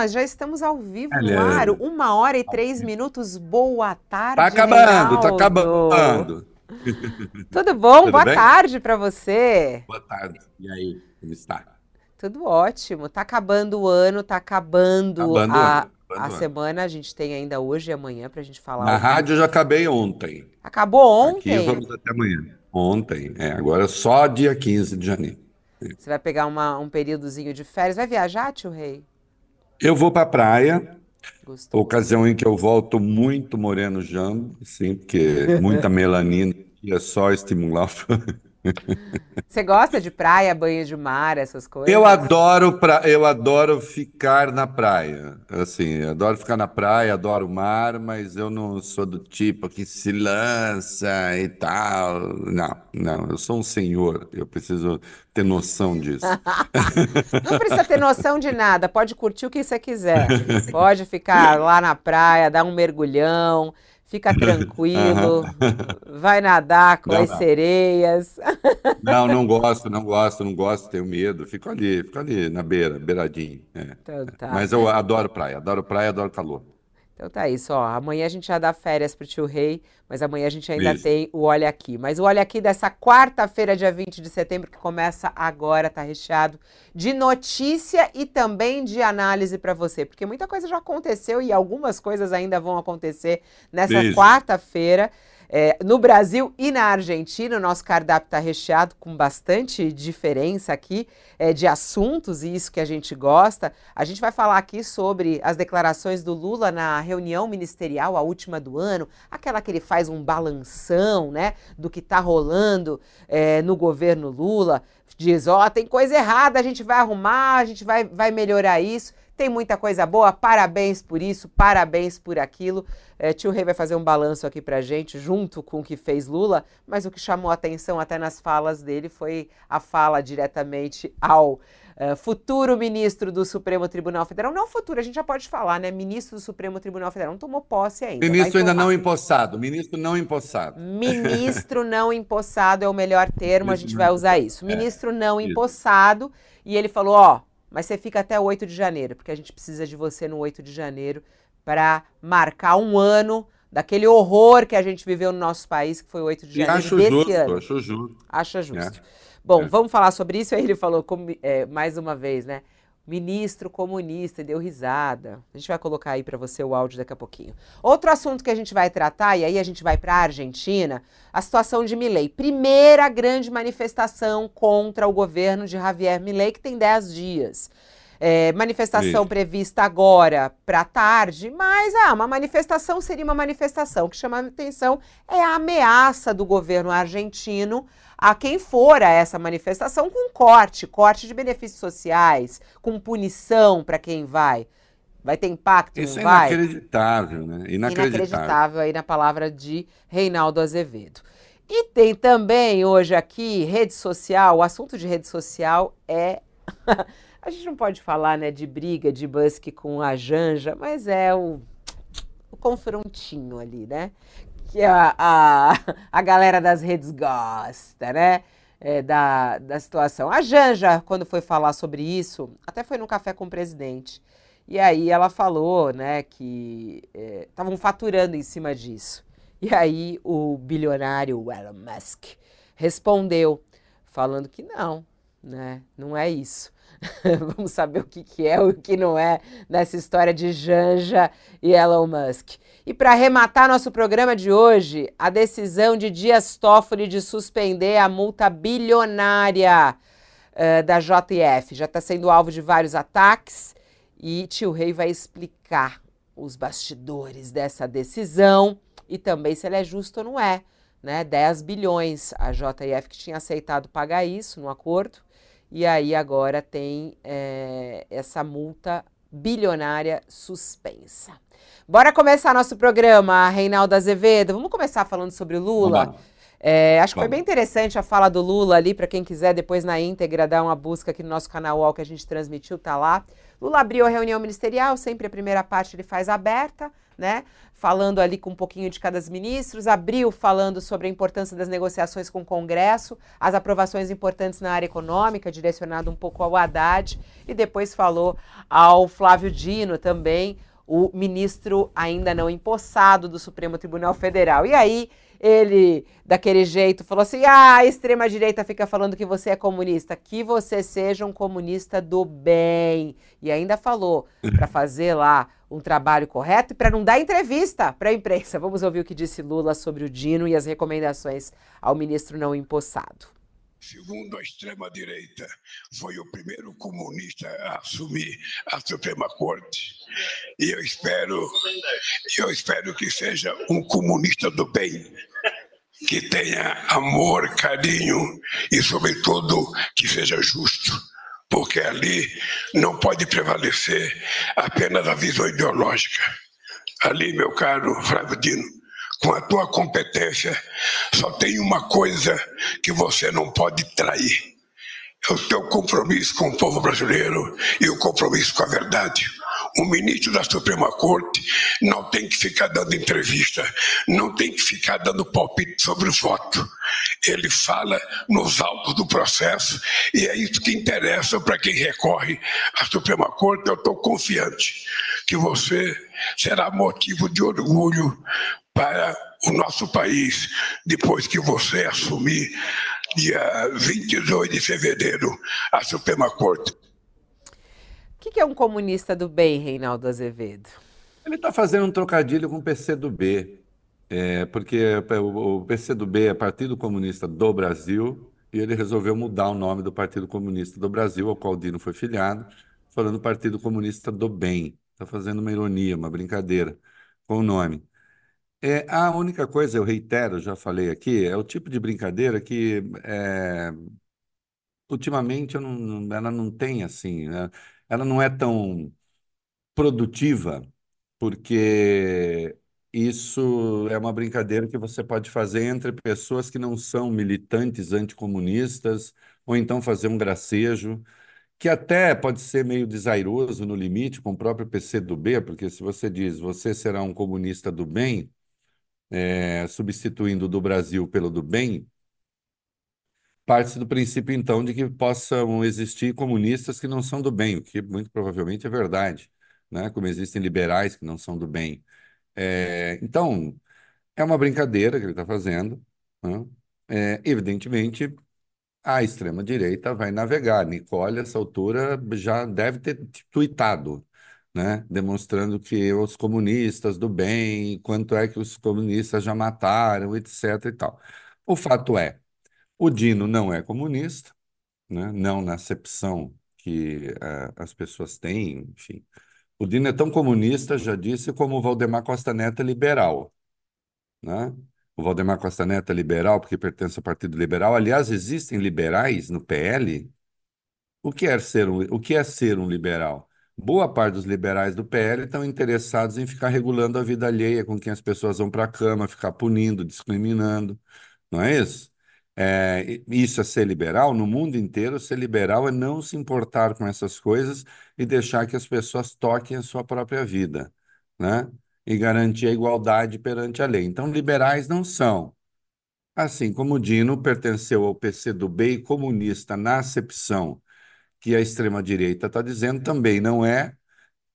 nós já estamos ao vivo no ar. Uma hora e três minutos. Boa tarde. Tá acabando, tá Reinaldo. tá acabando. Tudo bom? Tudo Boa bem? tarde para você. Boa tarde. E aí, como está? Tudo ótimo. Tá acabando o ano, tá acabando, acabando a, a semana. A gente tem ainda hoje e amanhã para a gente falar. Na rádio eu já acabei ontem. Acabou ontem? Aqui vamos até amanhã. Ontem, é. Agora só dia 15 de janeiro. Você vai pegar uma, um períodozinho de férias. Vai viajar, tio Rei? Eu vou para a praia. Gostou. Ocasião em que eu volto muito moreno jambo, sim, porque muita melanina é só estimular. Você gosta de praia, banho de mar, essas coisas? Eu adoro pra... eu adoro ficar na praia. Assim, adoro ficar na praia, adoro o mar, mas eu não sou do tipo que se lança e tal. Não, não, eu sou um senhor, eu preciso ter noção disso. não precisa ter noção de nada, pode curtir o que você quiser. Pode ficar lá na praia, dar um mergulhão fica tranquilo, vai nadar com não, as não. sereias. Não, não gosto, não gosto, não gosto, tenho medo. Fico ali, fico ali na beira, beiradinho. É. Então, tá. Mas eu adoro praia, adoro praia, adoro calor. Então tá isso, ó. Amanhã a gente já dá férias pro tio Rei, mas amanhã a gente ainda isso. tem o Olha Aqui. Mas o Olha Aqui dessa quarta-feira, dia 20 de setembro, que começa agora, tá recheado de notícia e também de análise para você, porque muita coisa já aconteceu e algumas coisas ainda vão acontecer nessa quarta-feira. É, no Brasil e na Argentina, o nosso cardápio está recheado com bastante diferença aqui é, de assuntos, e isso que a gente gosta. A gente vai falar aqui sobre as declarações do Lula na reunião ministerial, a última do ano, aquela que ele faz um balanção né, do que está rolando é, no governo Lula. Diz: ó, oh, tem coisa errada, a gente vai arrumar, a gente vai, vai melhorar isso. Tem muita coisa boa, parabéns por isso, parabéns por aquilo. É, tio Rei vai fazer um balanço aqui pra gente, junto com o que fez Lula, mas o que chamou a atenção até nas falas dele foi a fala diretamente ao uh, futuro ministro do Supremo Tribunal Federal. Não futuro, a gente já pode falar, né? Ministro do Supremo Tribunal Federal. Não tomou posse ainda. Ministro ainda não empossado. Ministro não empossado. Ministro não empossado é o melhor termo, a gente vai usar isso. Ministro é, não empossado. E ele falou: ó mas você fica até 8 de janeiro, porque a gente precisa de você no 8 de janeiro para marcar um ano daquele horror que a gente viveu no nosso país, que foi o 8 de janeiro acho desse justo, ano. Acho justo. Acha justo. É. Bom, é. vamos falar sobre isso. Aí ele falou, como, é, mais uma vez, né? Ministro comunista, deu risada. A gente vai colocar aí para você o áudio daqui a pouquinho. Outro assunto que a gente vai tratar, e aí a gente vai para a Argentina, a situação de Milei. Primeira grande manifestação contra o governo de Javier Milei, que tem 10 dias. É, manifestação Isso. prevista agora para tarde, mas ah, uma manifestação seria uma manifestação. O que chama a atenção é a ameaça do governo argentino a quem for a essa manifestação com corte, corte de benefícios sociais, com punição para quem vai. Vai ter impacto? Isso é vai? inacreditável, né? Inacreditável. Inacreditável aí na palavra de Reinaldo Azevedo. E tem também hoje aqui rede social. O assunto de rede social é. a gente não pode falar né, de briga de Busk com a Janja, mas é o, o confrontinho ali, né? Que a, a, a galera das redes gosta, né? É, da, da situação. A Janja, quando foi falar sobre isso, até foi no café com o presidente. E aí ela falou, né, que estavam é, faturando em cima disso. E aí o bilionário Elon Musk respondeu, falando que não, né, não é isso. Vamos saber o que, que é o que não é nessa história de Janja e Elon Musk. E para arrematar nosso programa de hoje, a decisão de Dias Toffoli de suspender a multa bilionária uh, da JF. Já está sendo alvo de vários ataques e Tio Rei vai explicar os bastidores dessa decisão e também se ela é justa ou não é. Né? 10 bilhões a JF que tinha aceitado pagar isso no acordo e aí agora tem é, essa multa bilionária suspensa. Bora começar nosso programa, Reinaldo Azevedo. Vamos começar falando sobre o Lula. É, acho que foi bem interessante a fala do Lula ali, para quem quiser depois na íntegra dar uma busca aqui no nosso canal UOL que a gente transmitiu, tá lá. Lula abriu a reunião ministerial, sempre a primeira parte ele faz aberta, né? Falando ali com um pouquinho de cada ministros, abriu falando sobre a importância das negociações com o Congresso, as aprovações importantes na área econômica, direcionado um pouco ao Haddad, e depois falou ao Flávio Dino também, o ministro ainda não empossado do Supremo Tribunal Federal. E aí ele, daquele jeito, falou assim: ah, a extrema-direita fica falando que você é comunista, que você seja um comunista do bem. E ainda falou para fazer lá um trabalho correto e para não dar entrevista para a imprensa. Vamos ouvir o que disse Lula sobre o Dino e as recomendações ao ministro não empossado. Segundo a extrema-direita, foi o primeiro comunista a assumir a Suprema Corte. E eu espero, eu espero que seja um comunista do bem, que tenha amor, carinho e, sobretudo, que seja justo, porque ali não pode prevalecer apenas a visão ideológica. Ali, meu caro Flávio Dino, com a tua competência, só tem uma coisa que você não pode trair: é o teu compromisso com o povo brasileiro e o compromisso com a verdade. O ministro da Suprema Corte não tem que ficar dando entrevista, não tem que ficar dando palpite sobre o voto. Ele fala nos autos do processo e é isso que interessa para quem recorre à Suprema Corte. Eu estou confiante que você será motivo de orgulho para o nosso país depois que você assumir, dia 22 de fevereiro, a Suprema Corte. O que, que é um comunista do bem, Reinaldo Azevedo? Ele está fazendo um trocadilho com o PCdoB, é, porque o PCdoB é Partido Comunista do Brasil e ele resolveu mudar o nome do Partido Comunista do Brasil, ao qual Dino foi filiado, falando Partido Comunista do Bem. Está fazendo uma ironia, uma brincadeira com o nome. É, a única coisa, eu reitero, já falei aqui, é o tipo de brincadeira que é, ultimamente não, ela não tem assim, né? Ela não é tão produtiva, porque isso é uma brincadeira que você pode fazer entre pessoas que não são militantes anticomunistas, ou então fazer um gracejo, que até pode ser meio desairoso no limite com o próprio PCdoB, porque se você diz você será um comunista do bem, é, substituindo do Brasil pelo do bem, parte do princípio, então, de que possam existir comunistas que não são do bem, o que muito provavelmente é verdade, né? como existem liberais que não são do bem. É, então, é uma brincadeira que ele está fazendo. Né? É, evidentemente, a extrema-direita vai navegar. Nicole, essa altura, já deve ter tweetado né? demonstrando que os comunistas do bem, quanto é que os comunistas já mataram, etc. e tal. O fato é, o Dino não é comunista, né? não na acepção que uh, as pessoas têm, enfim. O Dino é tão comunista, já disse, como o Valdemar Costa Neto é liberal. Né? O Valdemar Costa Neto é liberal porque pertence ao Partido Liberal. Aliás, existem liberais no PL. O que é ser um, o que é ser um liberal? boa parte dos liberais do PL estão interessados em ficar regulando a vida alheia, com quem as pessoas vão para a cama, ficar punindo, discriminando, não é isso? É, isso é ser liberal? No mundo inteiro, ser liberal é não se importar com essas coisas e deixar que as pessoas toquem a sua própria vida, né? E garantir a igualdade perante a lei. Então, liberais não são. Assim como Dino pertenceu ao PCdoB e comunista na acepção que a extrema-direita está dizendo também não é,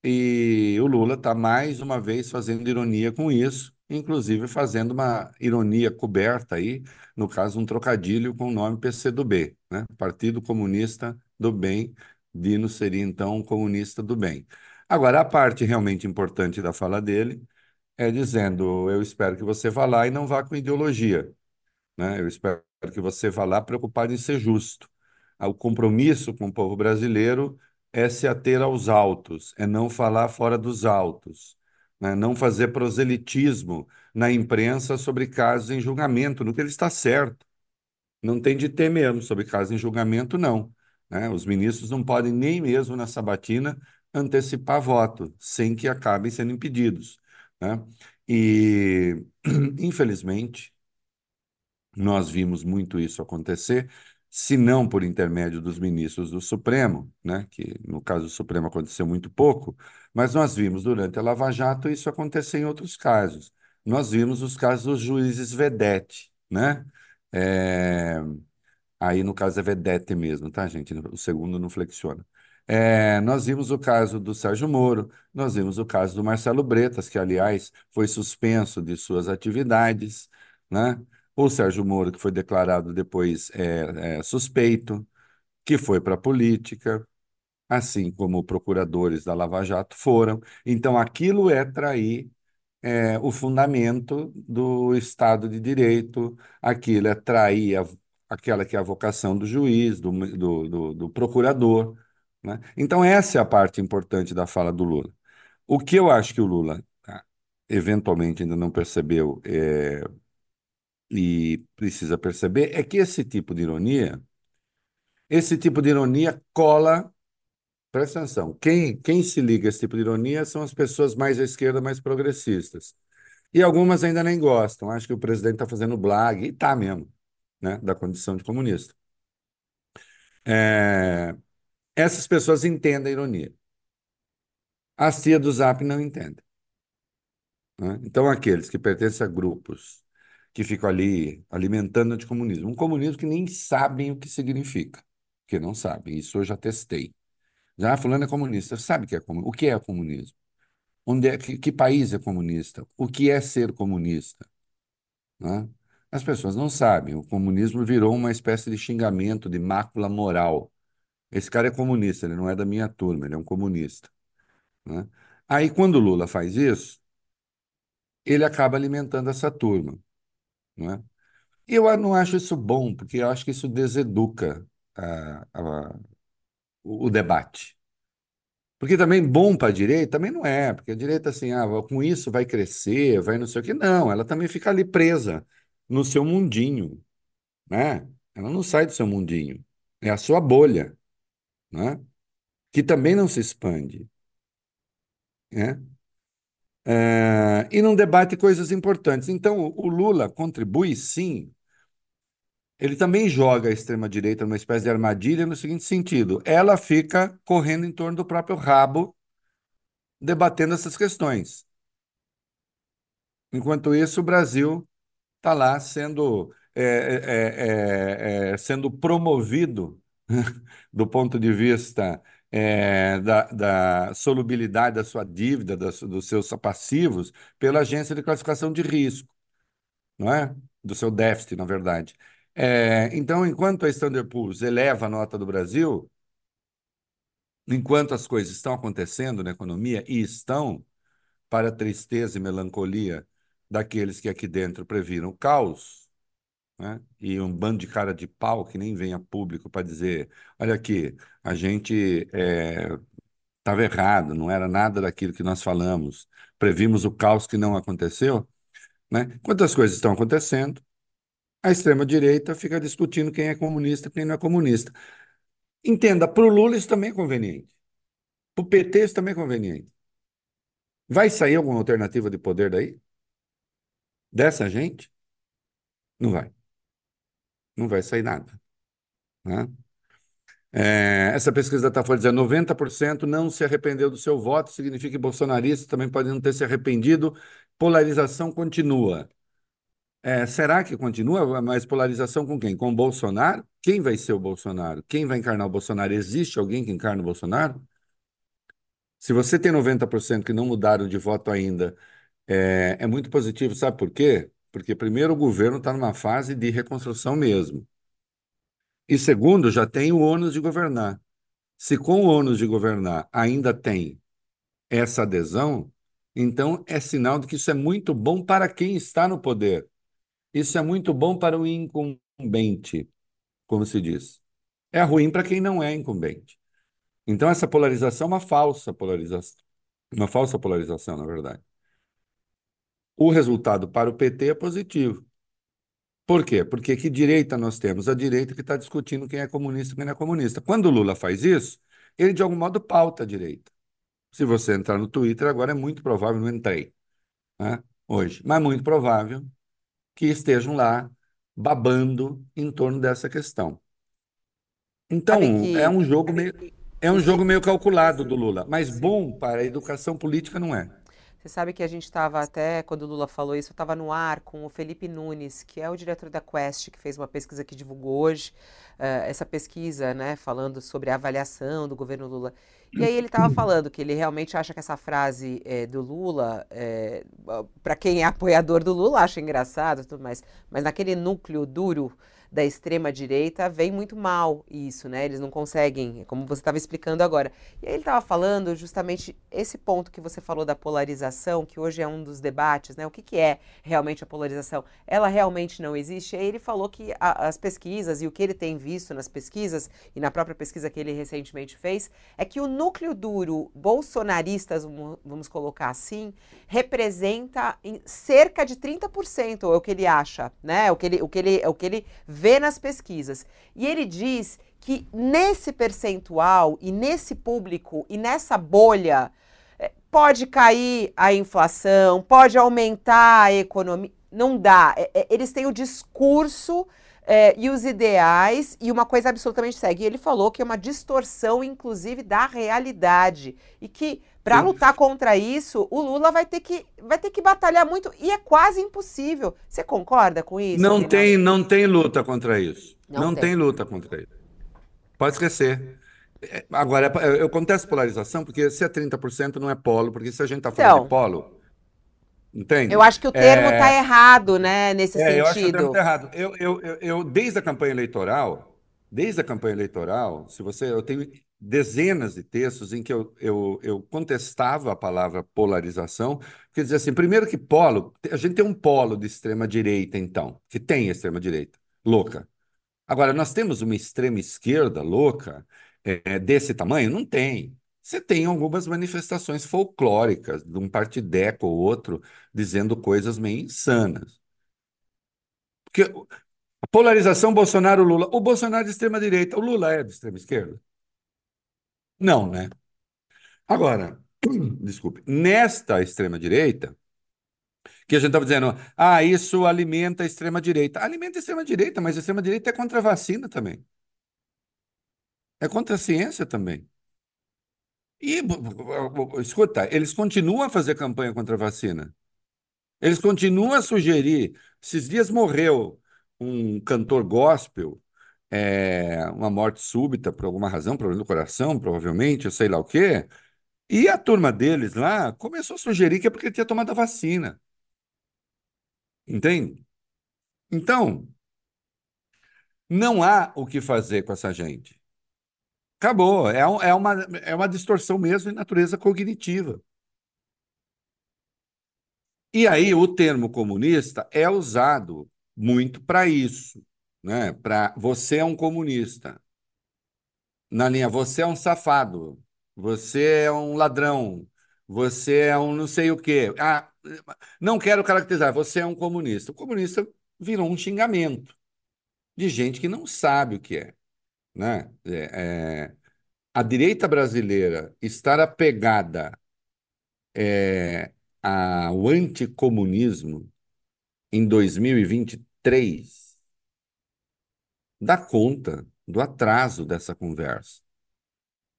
e o Lula está mais uma vez fazendo ironia com isso, inclusive fazendo uma ironia coberta aí, no caso, um trocadilho com o nome PCdoB, né? Partido Comunista do Bem, Dino seria então um comunista do bem. Agora, a parte realmente importante da fala dele é dizendo: eu espero que você vá lá e não vá com ideologia. Né? Eu espero que você vá lá preocupado em ser justo o compromisso com o povo brasileiro é se ater aos autos, é não falar fora dos autos, né? não fazer proselitismo na imprensa sobre casos em julgamento, no que ele está certo. Não tem de ter mesmo sobre casos em julgamento, não. Né? Os ministros não podem nem mesmo na sabatina antecipar voto, sem que acabem sendo impedidos. Né? E, infelizmente, nós vimos muito isso acontecer se não por intermédio dos ministros do Supremo, né, que no caso do Supremo aconteceu muito pouco, mas nós vimos durante a Lava Jato isso acontecer em outros casos. Nós vimos os casos dos juízes vedete, né? É, Aí, no caso, é vedete mesmo, tá, gente? O segundo não flexiona. É, nós vimos o caso do Sérgio Moro, nós vimos o caso do Marcelo Bretas, que, aliás, foi suspenso de suas atividades, né? O Sérgio Moro, que foi declarado depois é, é, suspeito, que foi para a política, assim como procuradores da Lava Jato foram. Então, aquilo é trair é, o fundamento do Estado de Direito, aquilo é trair a aquela que é a vocação do juiz, do, do, do, do procurador. Né? Então, essa é a parte importante da fala do Lula. O que eu acho que o Lula, tá, eventualmente, ainda não percebeu é, e precisa perceber é que esse tipo de ironia, esse tipo de ironia cola. Presta atenção, quem, quem se liga a esse tipo de ironia são as pessoas mais à esquerda, mais progressistas. E algumas ainda nem gostam, acham que o presidente está fazendo blag, e está mesmo né, da condição de comunista. É, essas pessoas entendem a ironia. As tia do Zap não entendem. Né? Então, aqueles que pertencem a grupos que ficam ali alimentando o anticomunismo, um comunismo que nem sabem o que significa, que não sabem, isso eu já testei. Já ah, fulano é comunista, sabe que é comunismo? O que é comunismo? Onde é, que, que país é comunista? O que é ser comunista? Né? As pessoas não sabem. O comunismo virou uma espécie de xingamento, de mácula moral. Esse cara é comunista, ele não é da minha turma, ele é um comunista. Né? Aí, quando o Lula faz isso, ele acaba alimentando essa turma. Né? E eu não acho isso bom, porque eu acho que isso deseduca a, a, o debate. Porque também bom para a direita também não é, porque a direita assim, ah, com isso vai crescer, vai não sei o quê. Não, ela também fica ali presa no seu mundinho, né? Ela não sai do seu mundinho. É a sua bolha, né? Que também não se expande, né? É, e não debate coisas importantes. Então, o Lula contribui, sim. Ele também joga a extrema-direita numa espécie de armadilha no seguinte sentido: ela fica correndo em torno do próprio rabo, debatendo essas questões. Enquanto isso, o Brasil está lá sendo, é, é, é, sendo promovido do ponto de vista é, da, da, solubilidade da sua dívida, dos seus passivos, pela agência de classificação de risco, não é? Do seu déficit, na verdade. É, então, enquanto a Standard Poor's eleva a nota do Brasil, enquanto as coisas estão acontecendo na economia e estão, para tristeza e melancolia daqueles que aqui dentro previram o caos, né? e um bando de cara de pau que nem vem a público para dizer: olha aqui, a gente estava é, errado, não era nada daquilo que nós falamos, previmos o caos que não aconteceu. Né? Quantas coisas estão acontecendo, a extrema-direita fica discutindo quem é comunista quem não é comunista. Entenda, para o Lula isso também é conveniente. Para o PT isso também é conveniente. Vai sair alguma alternativa de poder daí? dessa gente, não vai. Não vai sair nada. Né? É, essa pesquisa está dizendo 90% não se arrependeu do seu voto, significa que bolsonaristas também podem não ter se arrependido. Polarização continua. É, será que continua? Mas polarização com quem? Com o Bolsonaro? Quem vai ser o Bolsonaro? Quem vai encarnar o Bolsonaro? Existe alguém que encarna o Bolsonaro? Se você tem 90% que não mudaram de voto ainda é, é muito positivo, sabe por quê? Porque, primeiro, o governo está numa fase de reconstrução mesmo. E, segundo, já tem o ônus de governar. Se com o ônus de governar ainda tem essa adesão, então é sinal de que isso é muito bom para quem está no poder. Isso é muito bom para o incumbente, como se diz. É ruim para quem não é incumbente. Então, essa polarização é uma falsa polarização. Uma falsa polarização, na verdade o resultado para o PT é positivo. Por quê? Porque que direita nós temos? A direita que está discutindo quem é comunista e quem não é comunista. Quando o Lula faz isso, ele de algum modo pauta a direita. Se você entrar no Twitter, agora é muito provável, não entrei né, hoje, mas muito provável que estejam lá babando em torno dessa questão. Então, é que um jogo meio, é um jogo meio calculado do Lula, mas bom para a educação política não é. Você sabe que a gente estava até, quando o Lula falou isso, eu estava no ar com o Felipe Nunes, que é o diretor da Quest, que fez uma pesquisa que divulgou hoje, eh, essa pesquisa, né, falando sobre a avaliação do governo Lula. E aí ele estava falando que ele realmente acha que essa frase eh, do Lula, para quem é apoiador do Lula, acha engraçado e tudo mais, mas naquele núcleo duro da extrema direita vem muito mal isso, né? Eles não conseguem, como você estava explicando agora. E aí ele estava falando justamente esse ponto que você falou da polarização, que hoje é um dos debates, né? O que, que é realmente a polarização? Ela realmente não existe? E aí ele falou que a, as pesquisas e o que ele tem visto nas pesquisas e na própria pesquisa que ele recentemente fez é que o núcleo duro bolsonaristas, vamos colocar assim, representa cerca de 30%, é o que ele acha, né? O que ele, o que ele, o que ele vê nas pesquisas. E ele diz que nesse percentual e nesse público e nessa bolha eh, pode cair a inflação, pode aumentar a economia. Não dá. É, é, eles têm o discurso é, e os ideais e uma coisa absolutamente segue. E ele falou que é uma distorção, inclusive, da realidade. E que para lutar contra isso, o Lula vai ter, que, vai ter que batalhar muito e é quase impossível. Você concorda com isso? Não tem, não tem luta contra isso. Não, não tem. tem luta contra isso. Pode esquecer. É, Agora, é, eu contesto polarização porque se é 30% não é polo, porque se a gente está falando Então, de polo, entende? eu acho que o termo está É, errado, né, nesse é, eu acho que o termo sentido. está errado. Eu, eu, eu, eu, desde a campanha eleitoral, desde a campanha eleitoral, se você, eu tenho dezenas de textos em que eu, eu, eu contestava a palavra polarização, porque dizia assim, primeiro que polo, a gente tem um polo de extrema direita, então, que tem extrema direita, louca. Agora, nós temos uma extrema esquerda louca, é, desse tamanho? Não tem. Você tem algumas manifestações folclóricas, de um partideco ou outro, dizendo coisas meio insanas. Porque a polarização Bolsonaro-Lula. O Bolsonaro é de extrema direita, o Lula é de extrema esquerda? Não, né? Agora, desculpe, nesta extrema direita, que a gente estava dizendo, ah, isso alimenta a extrema direita. Alimenta a extrema direita, mas a extrema direita é contra a vacina também. É contra a ciência também. E, escuta, eles continuam a fazer campanha contra a vacina. Eles continuam a sugerir. Esses dias morreu um cantor gospel, é, uma morte súbita por alguma razão, problema do coração, provavelmente, eu sei lá o quê. E a turma deles lá começou a sugerir que é porque ele tinha tomado a vacina. Entende? Então, não há o que fazer com essa gente. Acabou. É, é uma, é uma distorção mesmo de natureza cognitiva. E aí o termo comunista é usado muito para isso, né? Para você é um comunista. Na linha, você é um safado, você é um ladrão, você é um não sei o quê. Ah, não quero caracterizar, você é um comunista. O comunista virou um xingamento de gente que não sabe o que é, né? É, é, a direita brasileira estar apegada é, ao anticomunismo em 2023 dá conta do atraso dessa conversa,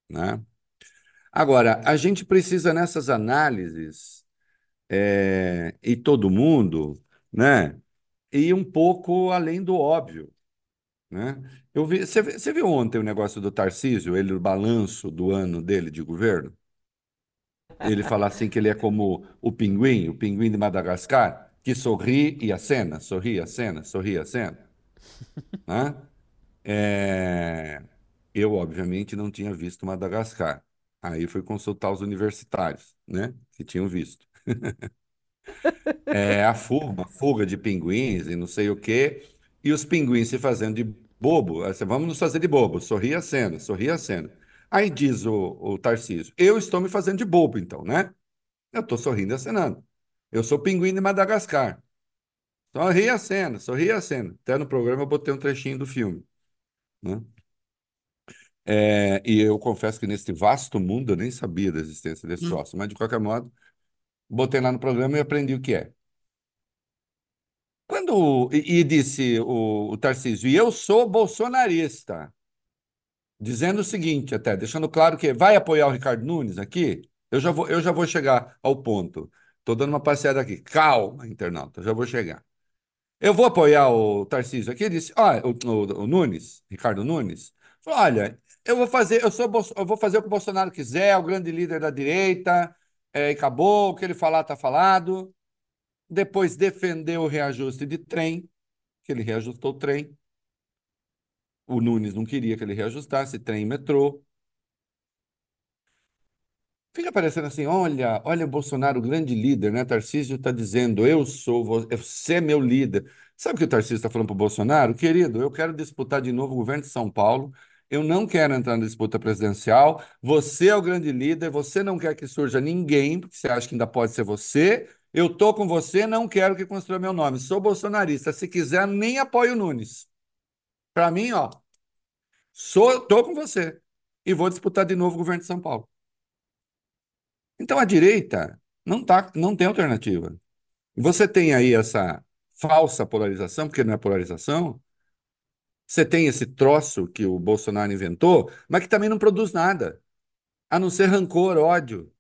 né? Agora, a gente precisa nessas análises, é, e todo mundo, né, ir um pouco além do óbvio, né? Eu vi, você, você viu ontem o negócio do Tarcísio, ele, o balanço do ano dele de governo? Ele fala assim que ele é como o pinguim, o pinguim de Madagascar, que sorri e acena, sorri e acena, sorri e acena, né? É, Eu, obviamente, não tinha visto Madagascar. Aí fui consultar os universitários, né? Que tinham visto. É a fuga, uma fuga de pinguins e não sei o quê. E os pinguins se fazendo de bobo. Assim, Vamos nos fazer de bobo. Sorri a cena, sorri a cena. Aí diz o, o Tarcísio, eu estou me fazendo de bobo, então, né? Eu estou sorrindo e acenando. Eu sou pinguim de Madagascar. Sorri a cena, sorri a cena. Até no programa eu botei um trechinho do filme, né? É, e eu confesso que nesse vasto mundo eu nem sabia da existência desse troço, mas de qualquer modo, botei lá no programa e aprendi o que é. Quando, e, e disse o, o Tarcísio, e eu sou bolsonarista. dizendo o seguinte, até, deixando claro que vai apoiar o Ricardo Nunes aqui. Eu já vou, eu já vou chegar ao ponto. Estou dando uma passeada aqui. Calma, internauta, eu já vou chegar. Eu vou apoiar o Tarcísio aqui. Disse: olha, o, o, o Nunes, Ricardo Nunes, falou, olha, eu vou fazer, eu sou, eu vou fazer o que o Bolsonaro quiser, o grande líder da direita, é, acabou, o que ele falar está falado. Depois defendeu o reajuste de trem, que ele reajustou o trem. O Nunes não queria que ele reajustasse trem e metrô. Fica parecendo assim, olha, olha o Bolsonaro, o grande líder, né? Tarcísio está dizendo, eu sou, você é meu líder. Sabe o que o Tarcísio está falando para o Bolsonaro? Querido, eu quero disputar de novo o governo de São Paulo, eu não quero entrar na disputa presidencial, você é o grande líder, você não quer que surja ninguém, porque você acha que ainda pode ser você, eu tô com você, não quero que construa meu nome, sou bolsonarista, se quiser, nem apoio o Nunes. Para mim, ó, sou, tô com você e vou disputar de novo o governo de São Paulo. Então a direita não, tá, não tem alternativa. Você tem aí essa falsa polarização, porque não é polarização. Você tem esse troço que o Bolsonaro inventou, mas que também não produz nada, a não ser rancor, ódio.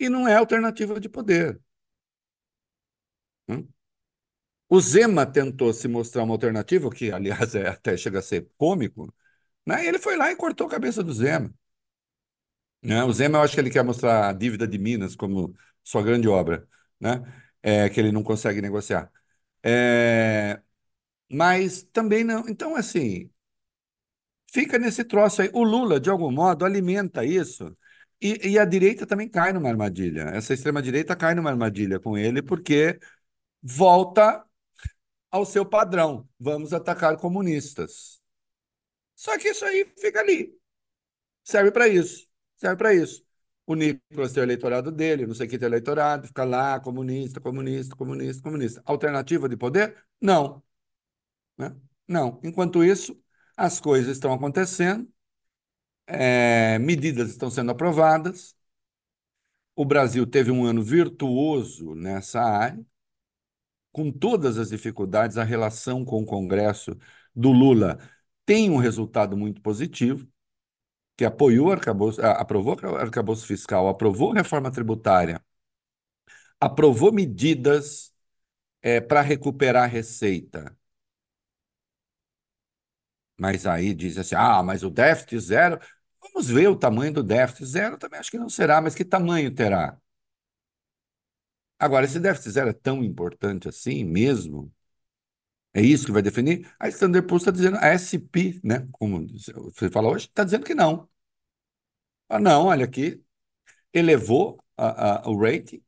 E não é alternativa de poder. Hum? O Zema tentou se mostrar uma alternativa, que, aliás, é, até chega a ser cômico, né? ele foi lá e cortou a cabeça do Zema. Né? O Zema, eu acho que ele quer mostrar a dívida de Minas como sua grande obra, né? É, que ele não consegue negociar. É, mas também não. Então, assim, fica nesse troço aí. O Lula, de algum modo, alimenta isso. E, e a direita também cai numa armadilha. Essa extrema-direita cai numa armadilha com ele, porque volta ao seu padrão. Vamos atacar comunistas. Só que isso aí fica ali. Serve para isso serve para isso. O Nicolas tem o eleitorado dele, não sei quem tem eleitorado, fica lá, comunista, comunista, comunista, comunista. Alternativa de poder? Não. Né? Não. Enquanto isso, as coisas estão acontecendo, é, medidas estão sendo aprovadas. O Brasil teve um ano virtuoso nessa área, com todas as dificuldades, a relação com o Congresso do Lula tem um resultado muito positivo que apoiou arcabouço, aprovou o arcabouço fiscal, aprovou reforma tributária, aprovou medidas é, para recuperar a receita. Mas aí diz assim: ah, mas o déficit zero. Vamos ver o tamanho do déficit zero, também acho que não será, mas que tamanho terá? Agora, esse déficit zero é tão importante assim mesmo? É isso que vai definir? A Standard Poor's está dizendo, a SP, né, como você fala hoje, está dizendo que não. Ah, não, olha aqui, elevou a, a, o rating,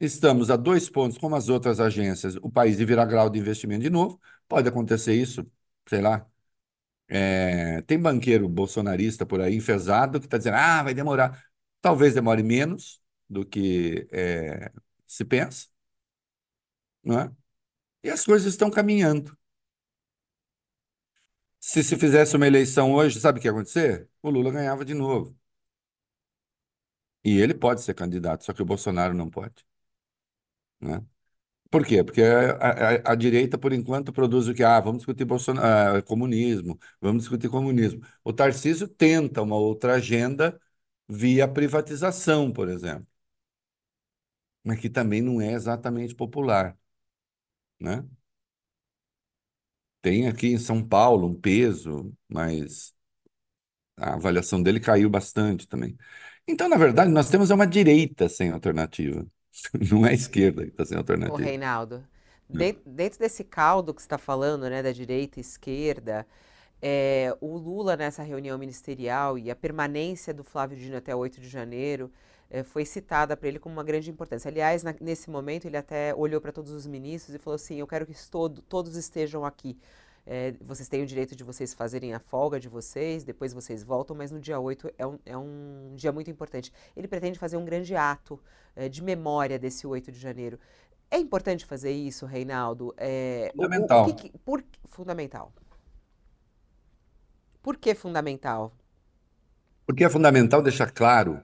estamos a dois pontos, como as outras agências, o país virar grau de investimento de novo, pode acontecer isso, sei lá. É, tem banqueiro bolsonarista por aí, enfesado, que está dizendo, ah, vai demorar. Talvez demore menos do que é, se pensa, não é? E as coisas estão caminhando. Se se fizesse uma eleição hoje, sabe o que ia acontecer? O Lula ganhava de novo. E ele pode ser candidato, só que o Bolsonaro não pode. Né? Por quê? Porque a, a, a direita, por enquanto, produz o que? Ah, vamos discutir Bolsonaro, ah, comunismo, vamos discutir comunismo. O Tarcísio tenta uma outra agenda via privatização, por exemplo. Mas que também não é exatamente popular. Né? Tem aqui em São Paulo um peso, mas a avaliação dele caiu bastante também. Então, na verdade, nós temos uma direita sem alternativa. Não é a esquerda que está sem Ô, alternativa. Reinaldo, de- dentro desse caldo que você está falando, né, da direita e esquerda, é, o Lula nessa reunião ministerial e a permanência do Flávio Dino até 8 de janeiro foi citada para ele como uma grande importância. Aliás, na- nesse momento, ele até olhou para todos os ministros e falou assim: Eu quero que todo- todos estejam aqui. É, vocês têm o direito de vocês fazerem a folga de vocês, depois vocês voltam, mas no dia 8 é um, é um dia muito importante. Ele pretende fazer um grande ato é, de memória desse 8 de janeiro. É importante fazer isso, Reinaldo? É, o- o- que Fundamental. que- por, fundamental. Por que fundamental? Porque é fundamental deixar claro,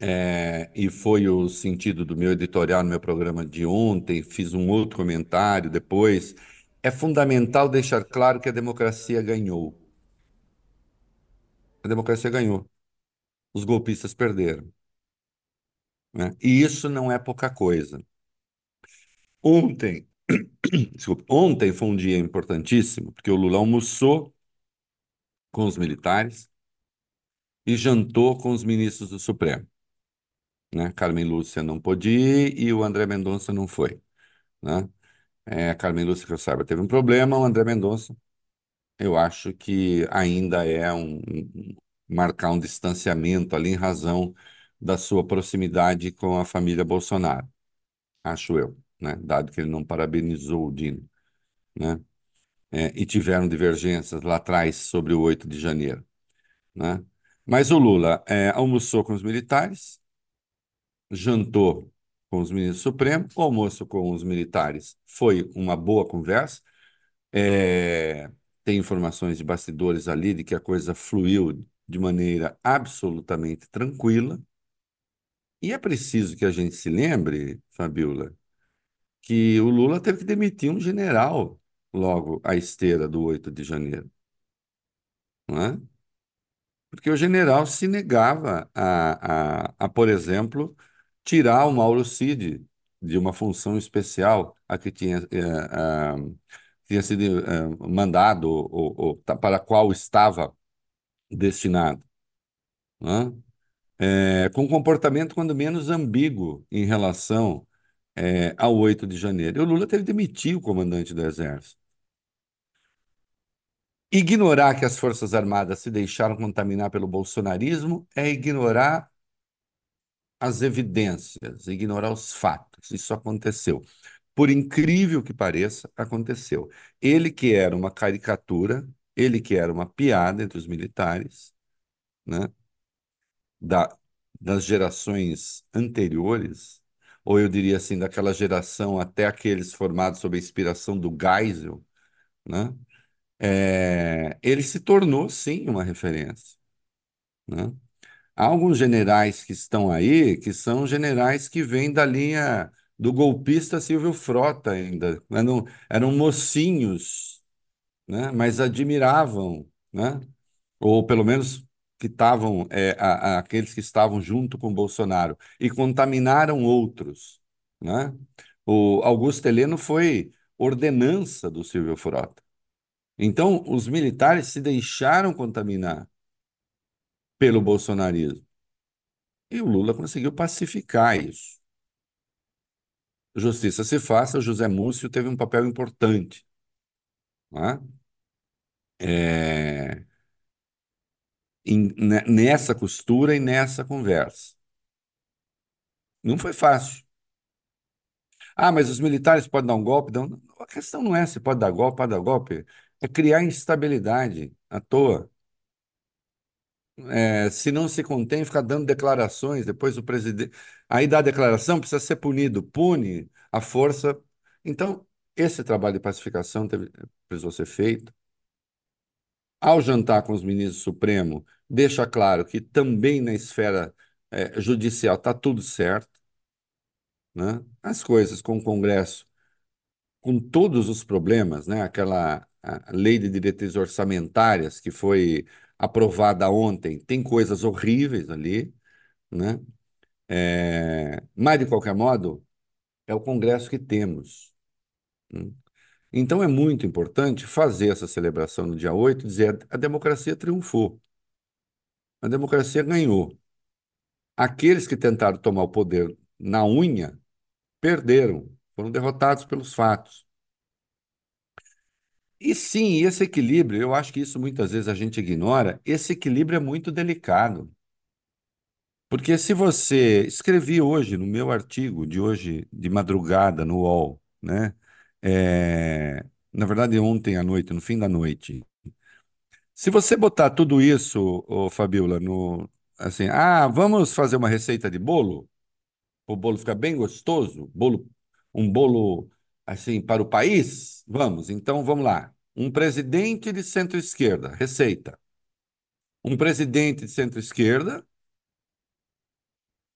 é, e foi o sentido do meu editorial no meu programa de ontem, fiz um outro comentário depois, é fundamental deixar claro que a democracia ganhou. a democracia ganhou. Os golpistas perderam. Né? E isso não é pouca coisa. Ontem, desculpa, ontem foi um dia importantíssimo, porque o Lula almoçou com os militares e jantou com os ministros do Supremo. Né? Carmen Lúcia não pôde ir e o André Mendonça não foi. Né? É, a Carmen Lúcia, que eu saiba, teve um problema, o André Mendonça, eu acho que ainda é um, marcar um distanciamento ali em razão da sua proximidade com a família Bolsonaro, acho eu, né? Dado que ele não parabenizou o Dino, né? É, e tiveram divergências lá atrás sobre o 8 de janeiro, né? Mas o Lula é, almoçou com os militares, jantou com os ministros do Supremo, o almoço com os militares foi uma boa conversa. É, tem informações de bastidores ali de que a coisa fluiu de maneira absolutamente tranquila. E é preciso que a gente se lembre, Fabiola, que o Lula teve que demitir um general logo à esteira do 8 de janeiro. Não é? Porque o general se negava a, a, a, por exemplo, tirar o Mauro Cid de uma função especial a que tinha, eh, tinha sido eh, mandado ou, ou, para a qual estava destinado. É, com um comportamento, quando menos, ambíguo em relação é, ao 8 de janeiro. E o Lula teve que demitir o comandante do Exército. Ignorar que as Forças Armadas se deixaram contaminar pelo bolsonarismo é ignorar as evidências, ignorar os fatos. Isso aconteceu. Por incrível que pareça, aconteceu. Ele que era uma caricatura, ele que era uma piada entre os militares, né? Da, das gerações anteriores, ou eu diria assim, daquela geração até aqueles formados sob a inspiração do Geisel, né? É, ele se tornou, sim, uma referência. Né? Há alguns generais que estão aí que são generais que vêm da linha do golpista Silvio Frota ainda. Eram, eram mocinhos, né? mas admiravam, né? ou pelo menos que estavam, é, aqueles que estavam junto com Bolsonaro, e contaminaram outros. Né? O Augusto Heleno foi ordenança do Silvio Frota. Então, os militares se deixaram contaminar pelo bolsonarismo. E o Lula conseguiu pacificar isso. Justiça se faça, José Múcio teve um papel importante. Né? É... Em, nessa costura e nessa conversa. Não foi fácil. Ah, mas os militares podem dar um golpe? Não. A questão não é se pode dar golpe, pode dar golpe. É criar instabilidade à toa é, se não se contém, fica dando declarações, depois o presidente. Aí dá a declaração, precisa ser punido, pune a força. Então, esse trabalho de pacificação teve, precisou ser feito. Ao jantar com os ministros do Supremo, deixa claro que também na esfera é, judicial está tudo certo. Né? As coisas com o Congresso, com todos os problemas, né? aquela lei de diretrizes orçamentárias que foi aprovada ontem, tem coisas horríveis ali, né? É, mas, de qualquer modo, é o Congresso que temos. Né? Então, é muito importante fazer essa celebração no dia 8 e dizer a democracia triunfou. A democracia ganhou. Aqueles que tentaram tomar o poder na unha perderam, foram derrotados pelos fatos. E sim, esse equilíbrio, eu acho que isso muitas vezes a gente ignora, esse equilíbrio é muito delicado. Porque se você escrevi hoje no meu artigo de hoje de madrugada no UOL, né? É, na verdade ontem à noite, no fim da noite. Se você botar tudo isso, ô, Fabiola, no assim, ah, vamos fazer uma receita de bolo, o bolo fica bem gostoso, bolo, um bolo assim para o país, vamos. Então vamos lá. Um presidente de centro-esquerda, receita. Um presidente de centro-esquerda,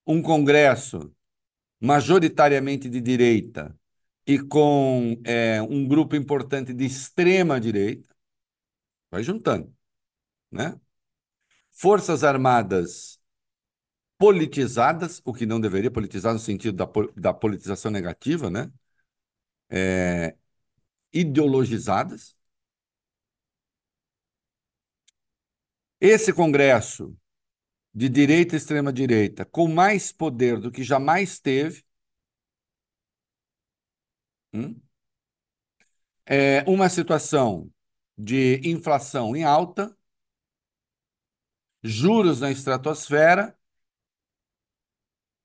um Congresso majoritariamente de direita e com é, um grupo importante de extrema direita, vai juntando, né? Forças Armadas politizadas, o que não deveria politizar no sentido da, da politização negativa, né? É, ideologizadas. Esse Congresso de direita e extrema-direita com mais poder do que jamais teve. Hum? É uma situação de inflação em alta, juros na estratosfera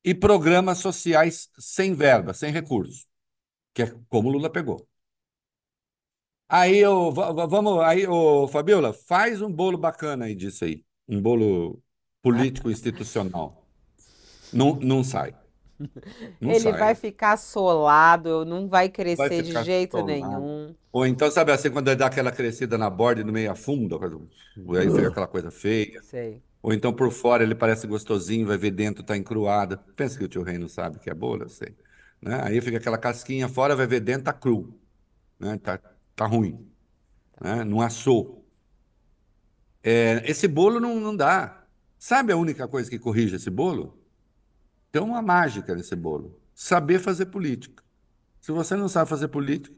e programas sociais sem verba, sem recursos, que é como o Lula pegou. Aí, ô, vamos, aí, ô, Fabiola, faz um bolo bacana aí disso aí. Um bolo político institucional. Não, não sai. Não Ele sai. vai ficar solado, não vai crescer vai de jeito solado. nenhum. Ou então, sabe assim, quando dá aquela crescida na borda e no meio afunda, aí fica aquela coisa feia. Sei. Ou então por fora ele parece gostosinho, vai ver dentro, tá encruado. Pensa que o tio Rei não sabe que é bolo, eu sei. Né? Aí fica aquela casquinha fora, vai ver dentro, tá cru. Né? Tá, tá ruim. Né? Não assou. É, esse bolo não, não dá. Sabe a única coisa que corrige esse bolo? Tem uma mágica nesse bolo: saber fazer política. Se você não sabe fazer política,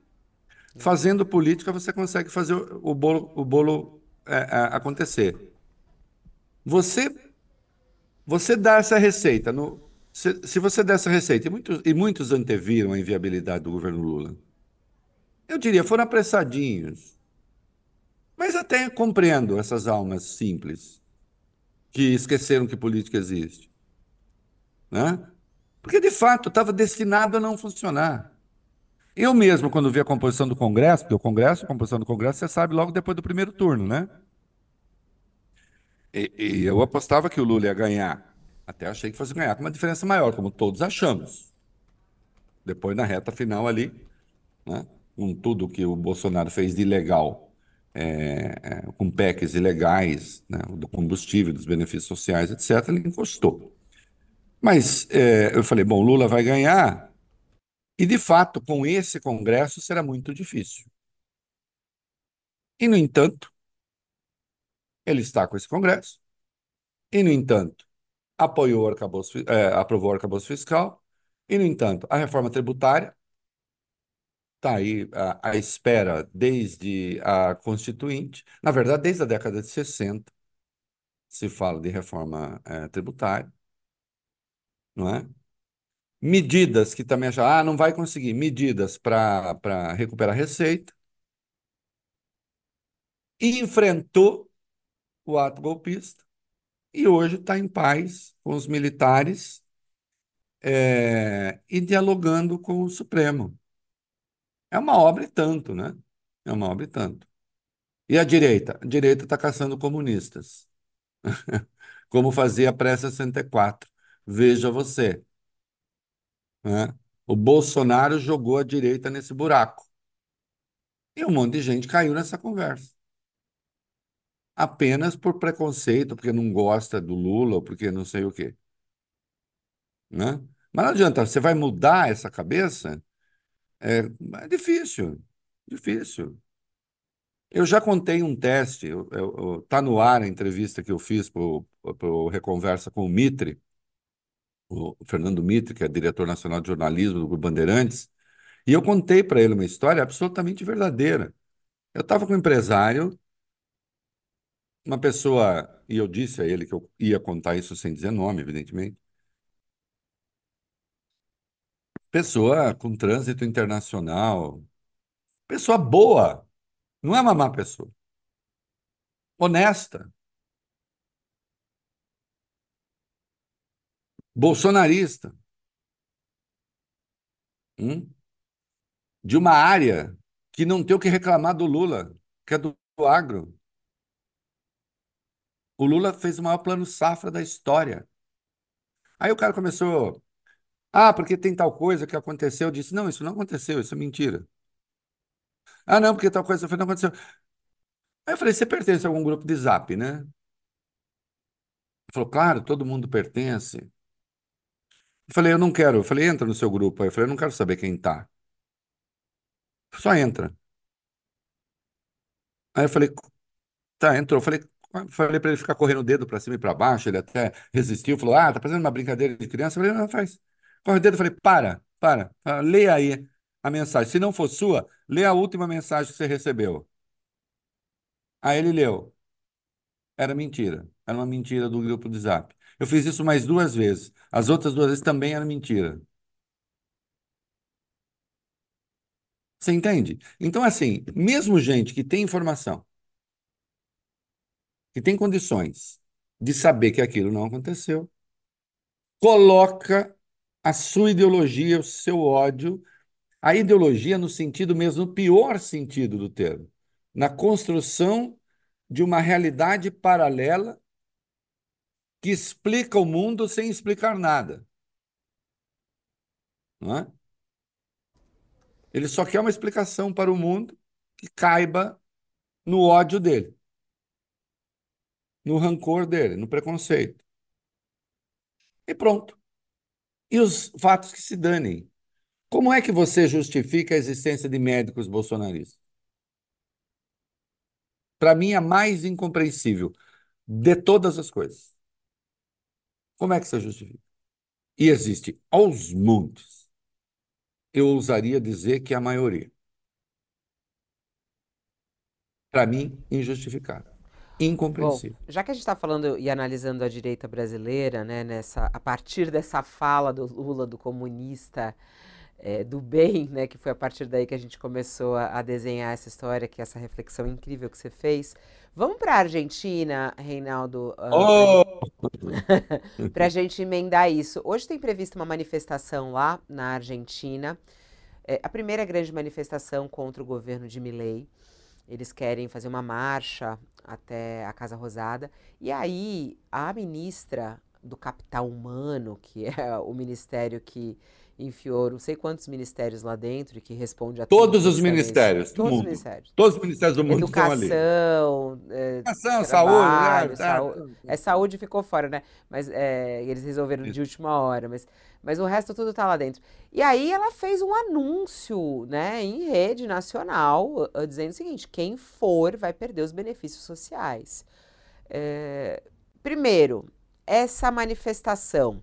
fazendo política você consegue fazer o bolo, o bolo é, é, acontecer. Você, você dá essa receita. No, se, se você der essa receita, e muitos, e muitos anteviram a inviabilidade do governo Lula, eu diria, foram apressadinhos. Mas até compreendo essas almas simples que esqueceram que política existe. Né? Porque, de fato, estava destinado a não funcionar. Eu mesmo, quando vi a composição do Congresso, porque o Congresso, a composição do Congresso, você sabe logo depois do primeiro turno, né? E, e eu apostava que o Lula ia ganhar. Até achei que fosse ganhar com uma diferença maior, como todos achamos. Depois, na reta final ali, né, com tudo que o Bolsonaro fez de ilegal é, é, com PECs ilegais, né, do combustível, dos benefícios sociais, etc., ele encostou. Mas é, eu falei, bom, Lula vai ganhar, e de fato, com esse Congresso será muito difícil. E, no entanto, ele está com esse Congresso, e, no entanto, apoiou o arcabouço, é, aprovou o arcabouço fiscal, e, no entanto, a reforma tributária está aí à, à, espera desde a Constituinte, na verdade, desde a década de 60, se fala de reforma é, tributária, não é? Medidas que também acham, ah, não vai conseguir, medidas para recuperar receita, e enfrentou o ato golpista, e hoje está em paz com os militares é, e dialogando com o Supremo. É uma obra e tanto, né? É uma obra e tanto. E a direita? A direita está caçando comunistas. Como fazia a pré-64. Veja você. Né? O Bolsonaro jogou a direita nesse buraco. E um monte de gente caiu nessa conversa. Apenas por preconceito, porque não gosta do Lula, ou porque não sei o quê. Né? Mas não adianta, você vai mudar essa cabeça é, é difícil, difícil. Eu já contei um teste, está no ar a entrevista que eu fiz para o Reconversa com o Mitre, o Fernando Mitre, que é diretor nacional de jornalismo do Grupo Bandeirantes, e eu contei para ele uma história absolutamente verdadeira. Eu estava com um empresário, uma pessoa, e eu disse a ele que eu ia contar isso sem dizer nome, evidentemente, Pessoa com trânsito internacional. Pessoa boa. Não é uma má pessoa. Honesta. Bolsonarista. Hum? De uma área que não tem o que reclamar do Lula, que é do agro. O Lula fez o maior plano safra da história. Aí o cara começou ah, porque tem tal coisa que aconteceu. Eu disse, não, isso não aconteceu, isso é mentira. Ah, não, porque tal coisa não aconteceu. Aí eu falei, você pertence a algum grupo de zap, né? Ele falou, claro, todo mundo pertence. Eu falei, eu não quero. Eu falei, entra no seu grupo. Aí eu falei, eu não quero saber quem tá. Só entra. Aí eu falei, tá, entrou. Eu falei, Falei para ele ficar correndo o dedo para cima e para baixo, ele até resistiu, falou: Ah, tá fazendo uma brincadeira de criança. Eu falei: Não, faz. Corre o dedo, falei: Para, para, para, leia aí a mensagem. Se não for sua, lê a última mensagem que você recebeu. Aí ele leu. Era mentira. Era uma mentira do grupo do Zap. Eu fiz isso mais duas vezes. As outras duas vezes também era mentira. Você entende? Então, assim, mesmo gente que tem informação, que tem condições de saber que aquilo não aconteceu, coloca a sua ideologia, o seu ódio, a ideologia no sentido mesmo, no pior sentido do termo, na construção de uma realidade paralela que explica o mundo sem explicar nada. Não é? Ele só quer uma explicação para o mundo que caiba no ódio dele, no rancor dele, no preconceito. E pronto. E os fatos que se danem. Como é que você justifica a existência de médicos bolsonaristas? Para mim, é mais incompreensível de todas as coisas. Como é que você justifica? E existe aos montes. Eu ousaria dizer que a maioria. Para mim, injustificável. Incompreensível. Bom, já que a gente está falando e analisando a direita brasileira, né, nessa, a partir dessa fala do Lula, do comunista, é, do bem, né, que foi a partir daí que a gente começou a, a desenhar essa história, que é essa reflexão incrível que você fez. Vamos para a Argentina, Reinaldo, uh, oh! para a gente emendar isso. Hoje tem prevista uma manifestação lá na Argentina, é, a primeira grande manifestação contra o governo de Milei. Eles querem fazer uma marcha até a Casa Rosada. E aí, a ministra do Capital Humano, que é o ministério que enfiou não sei quantos ministérios lá dentro e que responde a todos os ministérios, todos mundo. os ministérios. Todos os ministérios do mundo Educação, estão ali. É, Educação, trabalho, saúde, né? É, saúde ficou fora, né? Mas é, eles resolveram Isso. de última hora, mas, mas o resto tudo tá lá dentro. E aí ela fez um anúncio, né, em rede nacional, dizendo o seguinte: quem for vai perder os benefícios sociais. É, primeiro, essa manifestação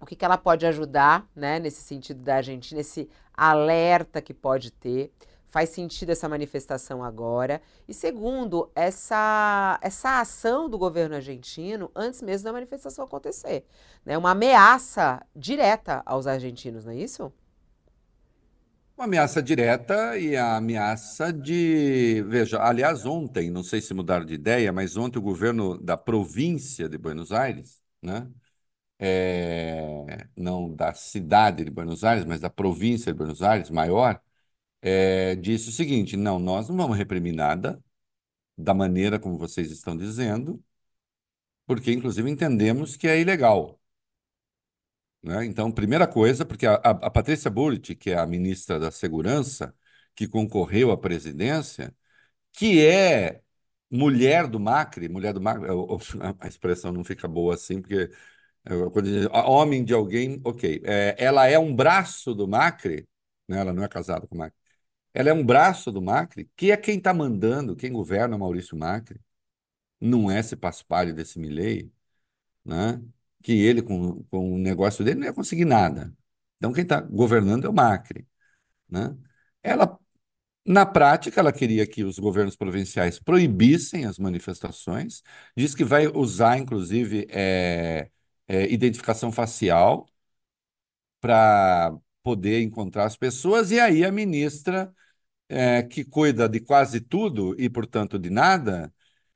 o que, que ela pode ajudar, né, nesse sentido da Argentina, esse alerta que pode ter. Faz sentido essa manifestação agora. E segundo, essa, essa ação do governo argentino antes mesmo da manifestação acontecer. Né? Uma ameaça direta aos argentinos, não é isso? Uma ameaça direta e a ameaça de. Veja, aliás, ontem, não sei se mudaram de ideia, mas ontem o governo da província de Buenos Aires, né? É, não da cidade de Buenos Aires, mas da província de Buenos Aires, maior, é, disse o seguinte: não, nós não vamos reprimir nada da maneira como vocês estão dizendo, porque inclusive entendemos que é ilegal. Né? Então, primeira coisa, porque a, a, Patrícia Bullrich, que é a ministra da Segurança, que concorreu à presidência, que é mulher do Macri, mulher do Macri, a expressão não fica boa assim, porque homem de alguém, ok. É, ela é um braço do Macri, né? ela não é casada com o Macri. Ela é um braço do Macri, que é quem está mandando, quem governa Maurício Macri. Não é esse paspalho desse Milei, né? que ele, com, com o negócio dele, não ia conseguir nada. Então, quem está governando é o Macri. Né? Ela na prática, ela queria que os governos provinciais proibissem as manifestações, diz que vai usar, inclusive, é, é, identificação facial para poder encontrar as pessoas, e aí a ministra, é, que cuida de quase tudo e, portanto, de nada,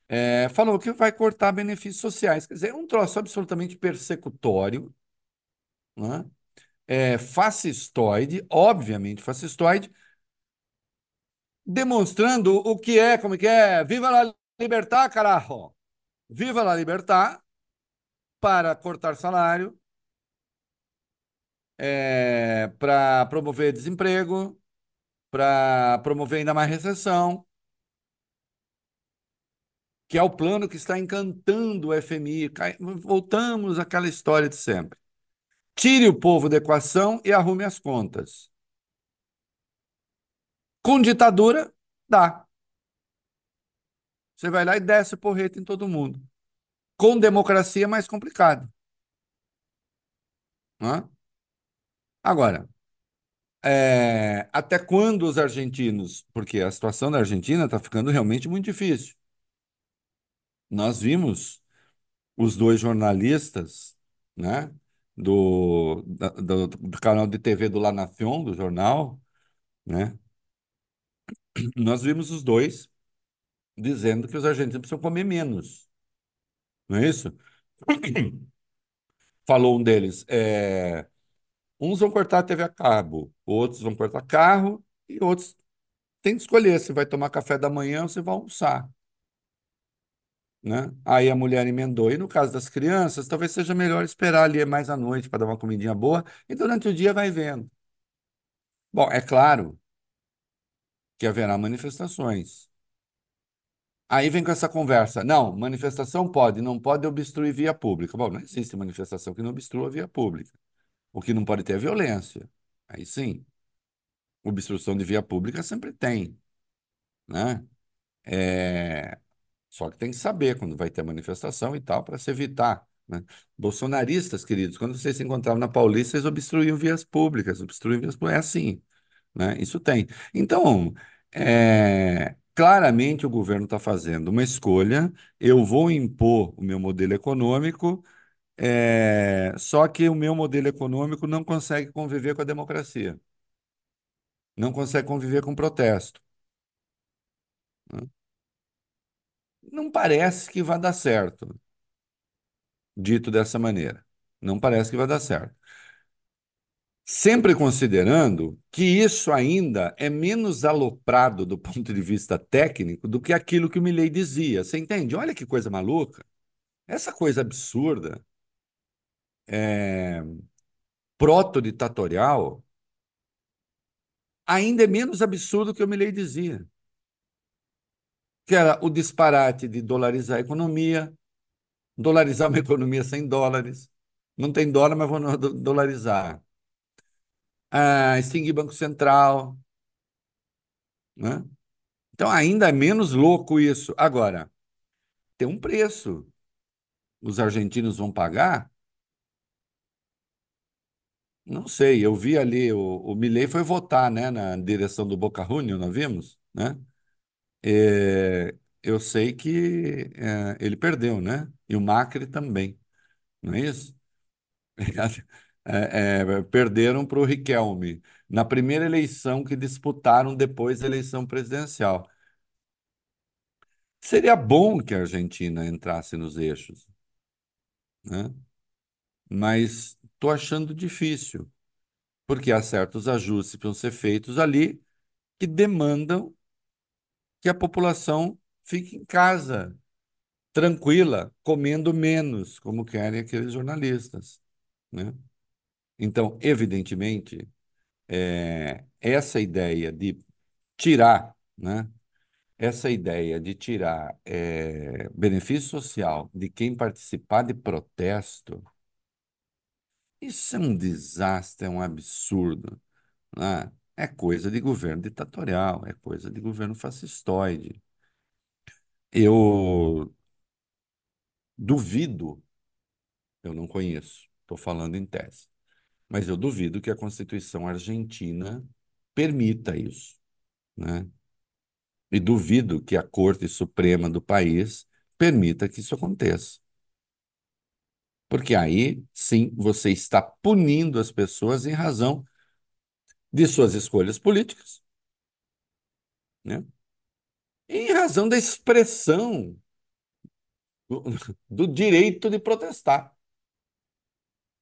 é, falou que vai cortar benefícios sociais. Quer dizer, é um troço absolutamente persecutório, né? é, fascistoide, obviamente fascistoide, demonstrando o que é, como que é, viva la libertad, carajo! Viva la libertad, para cortar salário, é, para promover desemprego, para promover ainda mais recessão, que é o plano que está encantando o FMI. Voltamos àquela história de sempre. Tire o povo da equação e arrume as contas. Com ditadura, dá. Você vai lá e desce o em todo mundo. Com democracia é mais complicado. Né? Agora, é, até quando os argentinos? Porque a situação da Argentina está ficando realmente muito difícil. Nós vimos os dois jornalistas, né, do, da- do, do canal de TV do La Nación, do jornal, né, nós vimos os dois dizendo que os argentinos precisam comer menos, não é isso? Falou um deles, é, uns vão cortar a TV a cabo, outros vão cortar carro e outros têm que escolher se vai tomar café da manhã ou se vai almoçar. né? Aí a mulher emendou. E no caso das crianças, talvez seja melhor esperar ali mais à noite para dar uma comidinha boa e durante o dia vai vendo. Bom, é claro que haverá manifestações. Aí vem com essa conversa. Não, manifestação pode, não pode obstruir via pública. Bom, não existe manifestação que não obstrua via pública. O que não pode ter é violência. Aí sim. Obstrução de via pública sempre tem, né? É, Só que tem que saber quando vai ter manifestação e tal, para se evitar. Né? Bolsonaristas, queridos, quando vocês se encontravam na Paulista, eles obstruíam vias públicas, obstruíam vias públicas. É assim, né? Isso tem. Então, é, claramente o governo está fazendo uma escolha. Eu vou impor o meu modelo econômico, é, só que o meu modelo econômico não consegue conviver com a democracia, não consegue conviver com o protesto. né? Não parece que vai dar certo. dito dessa maneira. Não parece que vai dar certo. Sempre considerando que isso ainda é menos aloprado do ponto de vista técnico do que aquilo que o Milley dizia. Você entende? Olha que coisa maluca. Essa coisa absurda, é, proto-ditatorial, ainda é menos absurdo que o Milley dizia. Que era o disparate de dolarizar a economia, dolarizar uma economia sem dólares. Não tem dólar, mas vão dolarizar. Ah, extinguir Banco Central. Né? Então, ainda é menos louco isso. Agora, tem um preço. Os argentinos vão pagar? Não sei. Eu vi ali, o, o Milei foi votar né, na direção do Boca Juniors, não vimos? Né? É, eu sei que é, ele perdeu, né? E o Macri também, não é isso? É, é, perderam para o Riquelme na primeira eleição que disputaram depois da eleição presidencial. Seria bom que a Argentina entrasse nos eixos, né? Mas estou achando difícil, porque há certos ajustes que precisam ser feitos ali que demandam que a população fique em casa, tranquila, comendo menos, como querem aqueles jornalistas, né? Então, evidentemente, é, essa ideia de tirar, né? Essa ideia de tirar é, benefício social de quem participar de protesto, isso é um desastre, é um absurdo, né? É coisa de governo ditatorial, é coisa de governo fascistoide. Eu duvido, eu não conheço, estou falando em tese, mas eu duvido que a Constituição argentina permita isso, né? E duvido que a Corte Suprema do país permita que isso aconteça. Porque aí, sim, você está punindo as pessoas em razão de suas escolhas políticas, né? Em razão da expressão do, do direito de protestar.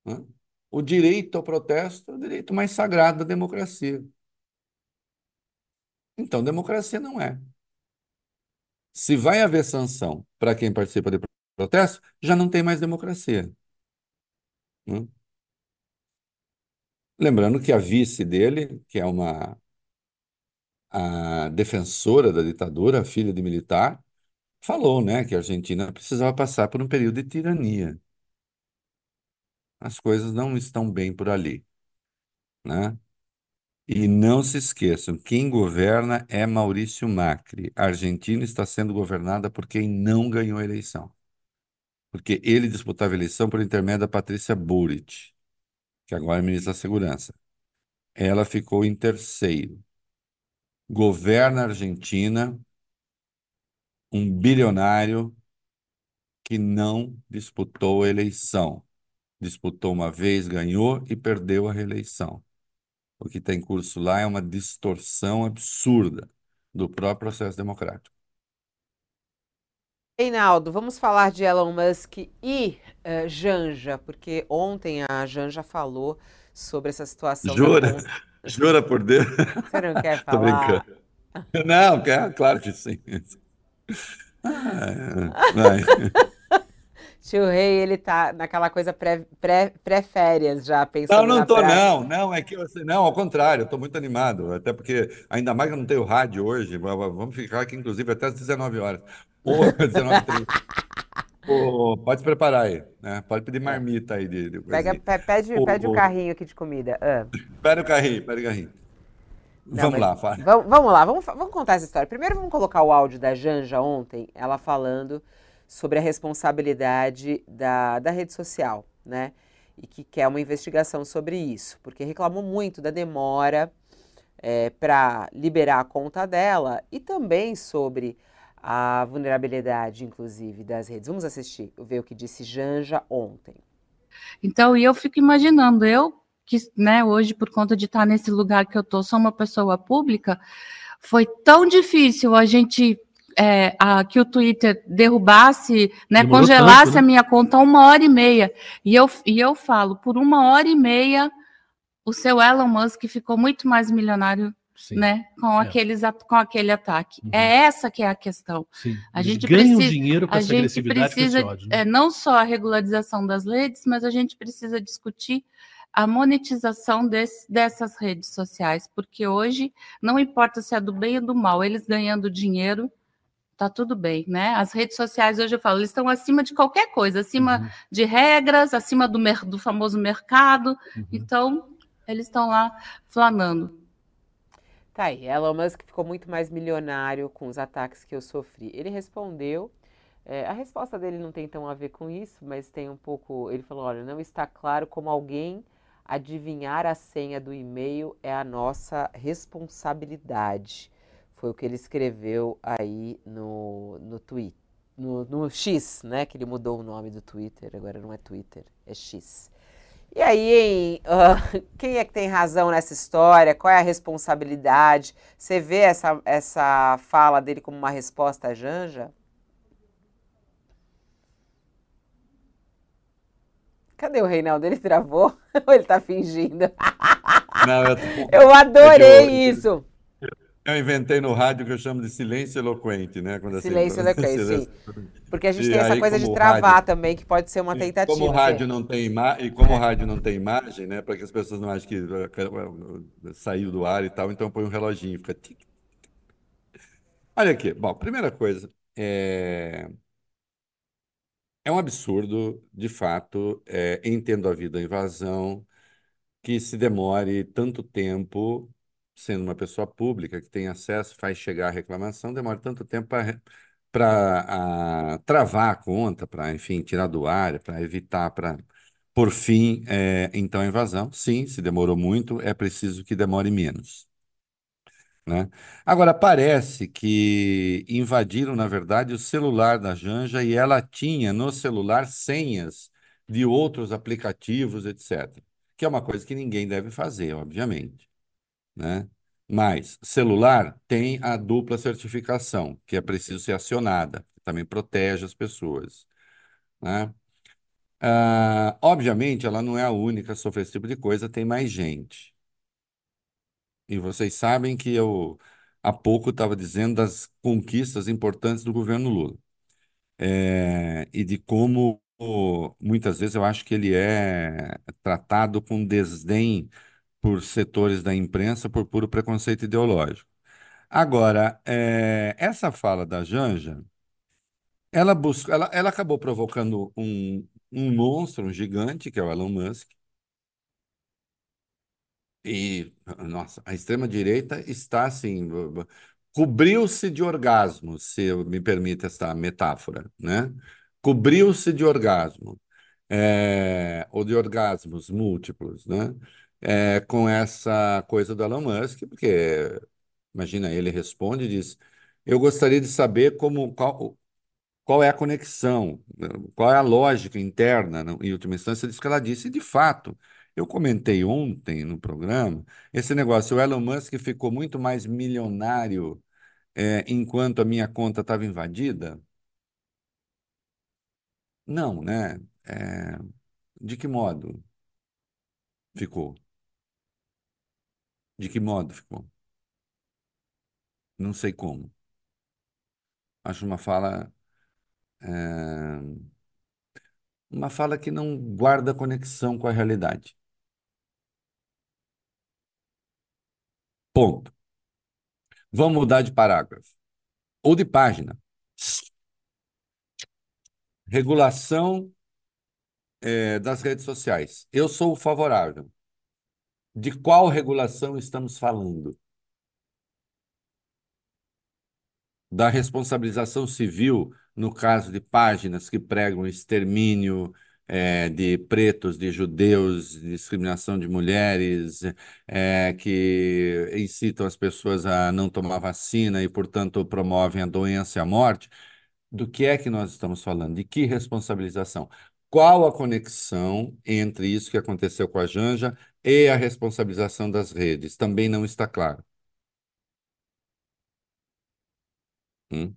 né? O direito ao protesto é o direito mais sagrado da democracia. Então, democracia não é. Se vai haver sanção para quem participa de protesto, já não tem mais democracia. né? Lembrando que a vice dele, que é uma a defensora da ditadura, filha de militar, falou, né, que a Argentina precisava passar por um período de tirania. As coisas não estão bem por ali, né? E não se esqueçam, quem governa é Maurício Macri. A Argentina está sendo governada por quem não ganhou a eleição. Porque ele disputava a eleição por intermédio da Patrícia Bullrich, que agora é ministra da Segurança. Ela ficou em terceiro. Governa a Argentina um bilionário que não disputou a eleição. Disputou uma vez, ganhou e perdeu a reeleição. O que está em curso lá é uma distorção absurda do próprio processo democrático. Reinaldo, vamos falar de Elon Musk e uh, Janja, porque ontem a Janja falou sobre essa situação. Jura? Jura por Deus? Você não quer falar? Tô brincando. Não? Claro que sim. Ah, vai. Tio Rei, ele tá naquela coisa pré-férias pré, pré já, pensando Não, não tô, praia. não. Não, é que você. Não, ao contrário, eu tô muito animado. Até porque, ainda mais que eu não tenho rádio hoje, vamos ficar aqui, inclusive, até às 19 horas. Ou 19h30. Ô, pode se preparar aí, né? Pode pedir marmita aí de, de Pega, pede, Ô, pede o ô, carrinho aqui de comida. Ah. Pera o carrinho, pera o carrinho. Não, Vamos mas lá. Vamos, vamos lá, vamos, fa- vamos contar essa história. Primeiro vamos colocar o áudio da Janja ontem, ela falando sobre a responsabilidade da, da rede social, né? E que quer uma investigação sobre isso, porque reclamou muito da demora para liberar a conta dela e também sobre a vulnerabilidade, inclusive, das redes. Vamos assistir, ver o que disse Janja ontem. Então, e eu fico imaginando, eu que, né, hoje, por conta de estar nesse lugar que eu tô, sou uma pessoa pública, foi tão difícil a gente é, a, que o Twitter derrubasse, né, Demorou congelasse tanto, né? a minha conta uma hora e meia. E eu, e eu falo, por uma hora e meia, o seu Elon Musk ficou muito mais milionário, Sim, né, com, É. aqueles, com aquele ataque. Uhum. É essa que é a questão. sim. A gente ganham precisa- dinheiro com A essa gente precisa ódio. né? é, não só a regularização das redes, mas a gente precisa discutir a monetização desse- dessas redes sociais, porque hoje não importa se é do bem ou do mal, eles ganhando dinheiro, tá tudo bem, né? As redes sociais hoje eu falo, eles estão acima de qualquer coisa, acima Uhum, de regras, acima do, mer- do famoso mercado, uhum. então eles estão lá flanando. Tá aí, Elon Musk ficou muito mais milionário com os ataques que eu sofri. Ele respondeu, é, a resposta dele não tem tão a ver com isso, mas tem um pouco. Ele falou: olha, não está claro como alguém adivinhar a senha do e-mail é a nossa responsabilidade. Foi o que ele escreveu aí no, no Twitter. No, no X, né? Que ele mudou o nome do Twitter, agora não é Twitter, é X. E aí, hein, ah, quem é que tem razão nessa história? Qual é a responsabilidade? Você vê essa, essa fala dele como uma resposta à Janja? Cadê o Reinaldo? Ele travou? Ou ele tá fingindo? Não, eu, Eu adorei É eu- isso! Eu inventei no rádio que eu chamo de silêncio eloquente, né? Quando assim, Silêncio eloquente, silêncio- Porque a gente E tem essa aí, coisa de travar rádio- também, que pode ser uma tentativa. como o rádio não tem ima... e como o rádio não tem imagem, né, para que as pessoas não achem que eh, saiu do ar e tal, então põe um reloginho, fica tic. Olha aqui, bom, primeira coisa, é, é um absurdo, de fato, é, entendo a vida invasão, que se demore tanto tempo, sendo uma pessoa pública que tem acesso, faz chegar a reclamação, demora tanto tempo para travar a conta, para, enfim, tirar do ar, para evitar, para, por fim, é, então, a invasão. Sim, se demorou muito, é preciso que demore menos. Né? Agora, parece que invadiram, na verdade, o celular da Janja e ela tinha no celular senhas de outros aplicativos, etc. Que é uma coisa que ninguém deve fazer, obviamente. Né? Mas celular tem a dupla certificação, que é preciso ser acionada, também protege as pessoas. Né? Ah, obviamente, ela não é a única a sofrer esse tipo de coisa, tem mais gente. E vocês sabem que eu há pouco estava dizendo das conquistas importantes do governo Lula. É, e de como muitas vezes eu acho que ele é tratado com desdém por setores da imprensa por puro preconceito ideológico. Agora, é, essa fala da Janja, ela, busca, ela, ela acabou provocando um, um monstro, um gigante, que é o Elon Musk, E, nossa, a extrema-direita está assim, cobriu-se de orgasmos, se me permite essa metáfora, né? Cobriu-se de orgasmo, é, ou de orgasmos múltiplos, né? É, com essa coisa do Elon Musk, porque imagina, ele responde e diz: Eu gostaria de saber como qual, qual é a conexão, qual é a lógica interna, em última instância, disso que ela disse. E, de fato, eu comentei ontem no programa esse negócio. O Elon Musk ficou muito mais milionário é, enquanto a minha conta estava invadida? Não, né? É, de que modo ficou? De que modo ficou? Não sei como. Acho uma fala. É, uma fala que não guarda conexão com a realidade. Ponto. Vamos mudar de parágrafo ou de página. Regulação é, das redes sociais. Eu sou favorável. De qual regulação estamos falando? Da responsabilização civil no caso de páginas que pregam extermínio é, de pretos, de judeus, discriminação de mulheres, é, que incitam as pessoas a não tomar vacina e, portanto, promovem a doença e a morte. Do que é que nós estamos falando? De que responsabilização? Qual a conexão entre isso que aconteceu com a Janja e a responsabilização das redes? Também não está claro. Hum?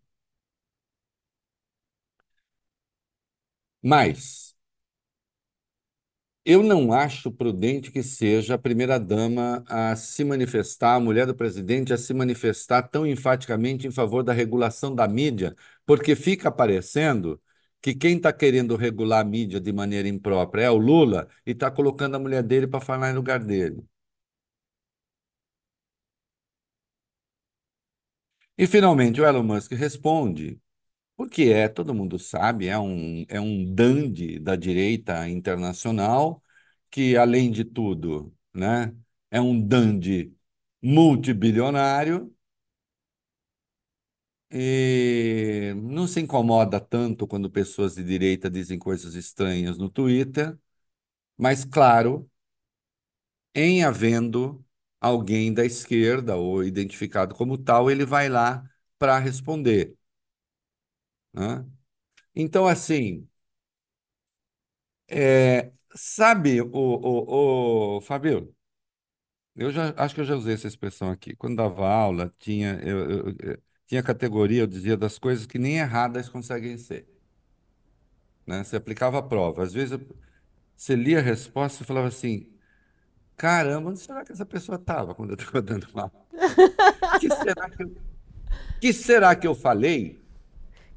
Mas eu não acho prudente que seja a primeira-dama a se manifestar, a mulher do presidente a se manifestar tão enfaticamente em favor da regulação da mídia, porque fica parecendo que quem está querendo regular a mídia de maneira imprópria é o Lula e está colocando a mulher dele para falar em lugar dele. E, finalmente, o Elon Musk responde porque é, todo mundo sabe, é um, é um dandy da direita internacional que, além de tudo, né, é um dandy multibilionário e não se incomoda tanto quando pessoas de direita dizem coisas estranhas no Twitter, mas, claro, em havendo alguém da esquerda ou identificado como tal, ele vai lá para responder. Né? Então, assim, é, sabe, o, o, o Fabio, eu já acho que eu já usei essa expressão aqui. Quando dava aula, tinha, eu, eu, tinha categoria, eu dizia das coisas que nem erradas conseguem ser. Né? Você aplicava a prova. Às vezes eu, você lia a resposta e falava assim: caramba, onde será que essa pessoa estava quando eu estava dando aula? que será que eu, que será que eu falei?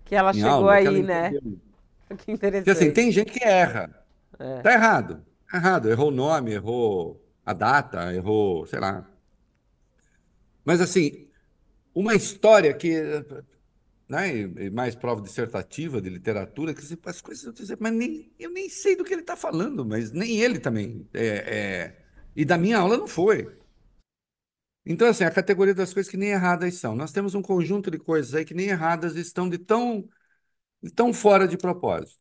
Que ela chegou aula, aí, né? Que interessante. Porque assim, tem gente que erra. É. Tá errado. Tá errado. Errou o nome, errou a data, errou, sei lá. Mas assim, uma história que. Né, mais prova dissertativa de literatura, que as coisas eu dizer, mas nem, eu nem sei do que ele está falando, mas nem ele também. É, é, e da minha aula não foi. Então, assim, a categoria das coisas que nem erradas são. Nós temos um conjunto de coisas aí que nem erradas estão de tão, de tão fora de propósito.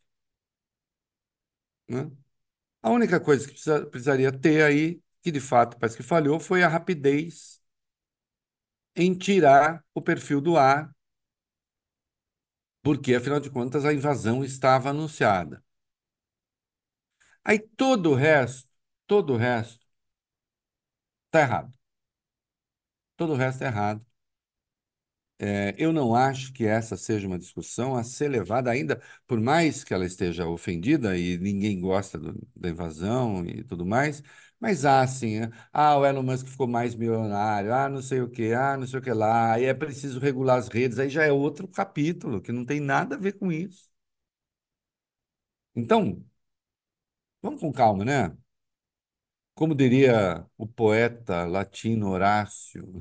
Né? A única coisa que precisa, precisaria ter aí, que de fato parece que falhou, foi a rapidez em tirar o perfil do ar, porque, afinal de contas, a invasão estava anunciada. Aí todo o resto, todo o resto, está errado. Todo o resto é errado. É, eu não acho que essa seja uma discussão a ser levada ainda, por mais que ela esteja ofendida e ninguém gosta do, da invasão e tudo mais, mas há assim, ah, o Elon Musk ficou mais milionário, ah, não sei o que, ah, não sei o que lá, aí é preciso regular as redes, aí já é outro capítulo, que não tem nada a ver com isso. Então, vamos com calma, né? Como diria o poeta latino Horácio,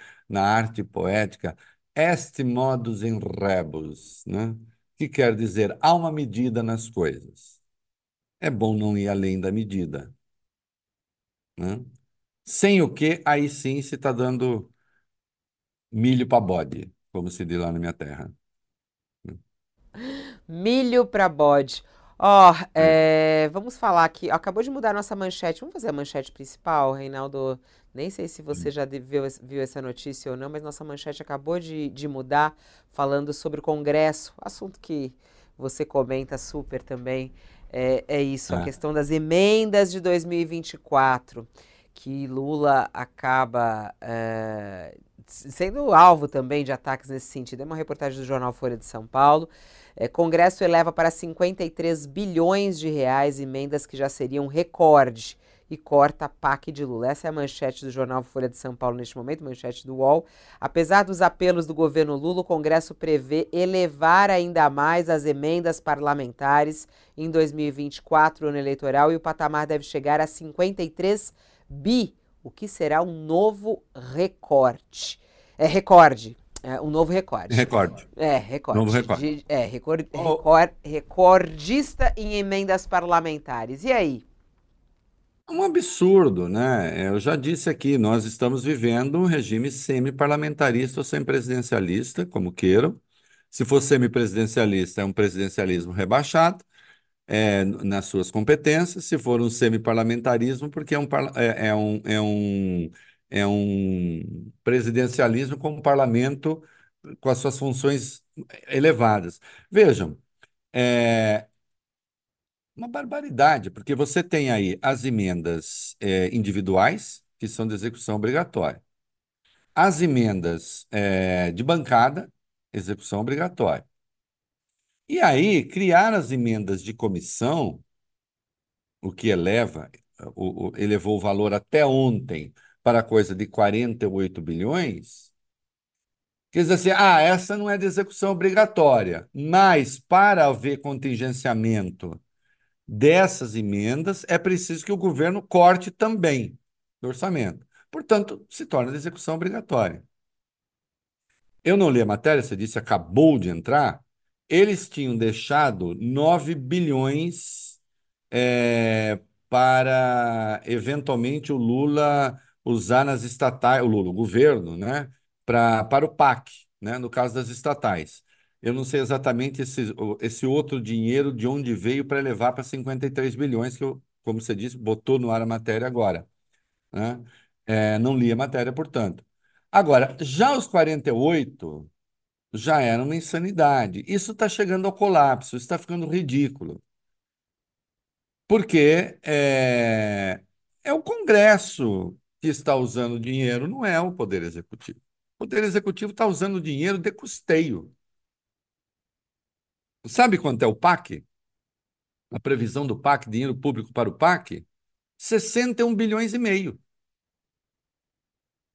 na arte poética, est modus in rebus, né? que quer dizer há uma medida nas coisas. É bom não ir além da medida. Né? Sem o que, aí sim se está dando milho para bode, como se diz lá na minha terra. Milho para bode. Ó, é, vamos falar aqui. Acabou de mudar a nossa manchete. Vamos fazer a manchete principal, Reinaldo? Nem sei se você já viu, viu essa notícia ou não, mas nossa manchete acabou de, de mudar, falando sobre o Congresso. Assunto que você comenta super também. É, é isso, a É. questão das emendas de 2024, que Lula acaba é, sendo alvo também de ataques nesse sentido. É uma reportagem do jornal Folha de São Paulo. É, Congresso eleva para 53 bilhões de reais emendas que já seriam recorde e corta a PAC de Lula. Essa é a manchete do jornal Folha de São Paulo neste momento, manchete do UOL. Apesar dos apelos do governo Lula, o Congresso prevê elevar ainda mais as emendas parlamentares em 2024, ano eleitoral, e o patamar deve chegar a 53 bi, o que será um novo recorde. É recorde. É um novo recorde. Recorde. É, recorde. Novo recorde. De- é, recor- Oh. recor- recordista em emendas parlamentares. E aí? Um absurdo, né? Eu já disse aqui, nós estamos vivendo um regime semi-parlamentarista ou semi-presidencialista, como queiram. Se for semi-presidencialista, é um presidencialismo rebaixado é, nas suas competências. Se for um semi-parlamentarismo, porque é um, é, é um, é um, é um presidencialismo com um parlamento com as suas funções elevadas. Vejam, é, uma barbaridade, porque você tem aí as emendas eh, individuais, que são de execução obrigatória, as emendas eh, de bancada, execução obrigatória. E aí, criar as emendas de comissão, o que eleva, o, o- elevou o valor até ontem para coisa de 48 bilhões. Quer dizer assim, ah, essa não é de execução obrigatória, mas para haver contingenciamento dessas emendas, é preciso que o governo corte também do orçamento. Portanto, se torna de execução obrigatória. Eu não li a matéria, você disse, acabou de entrar. Eles tinham deixado 9 bilhões é, para, eventualmente, o Lula usar nas estatais, o Lula, o governo, né, pra, para o PAC, né, no caso das estatais. Eu não sei exatamente esse, esse outro dinheiro de onde veio para levar para 53 bilhões, que eu, como você disse, botou no ar a matéria agora, né? É, não li a matéria, portanto. Agora, já os 48 já era uma insanidade. Isso está chegando ao colapso, está ficando ridículo. Porque é, é o Congresso que está usando dinheiro, não é o Poder Executivo. O Poder Executivo está usando dinheiro de custeio. Sabe quanto é o PAC? A previsão do PAC, dinheiro público para o PAC? 61 bilhões e meio.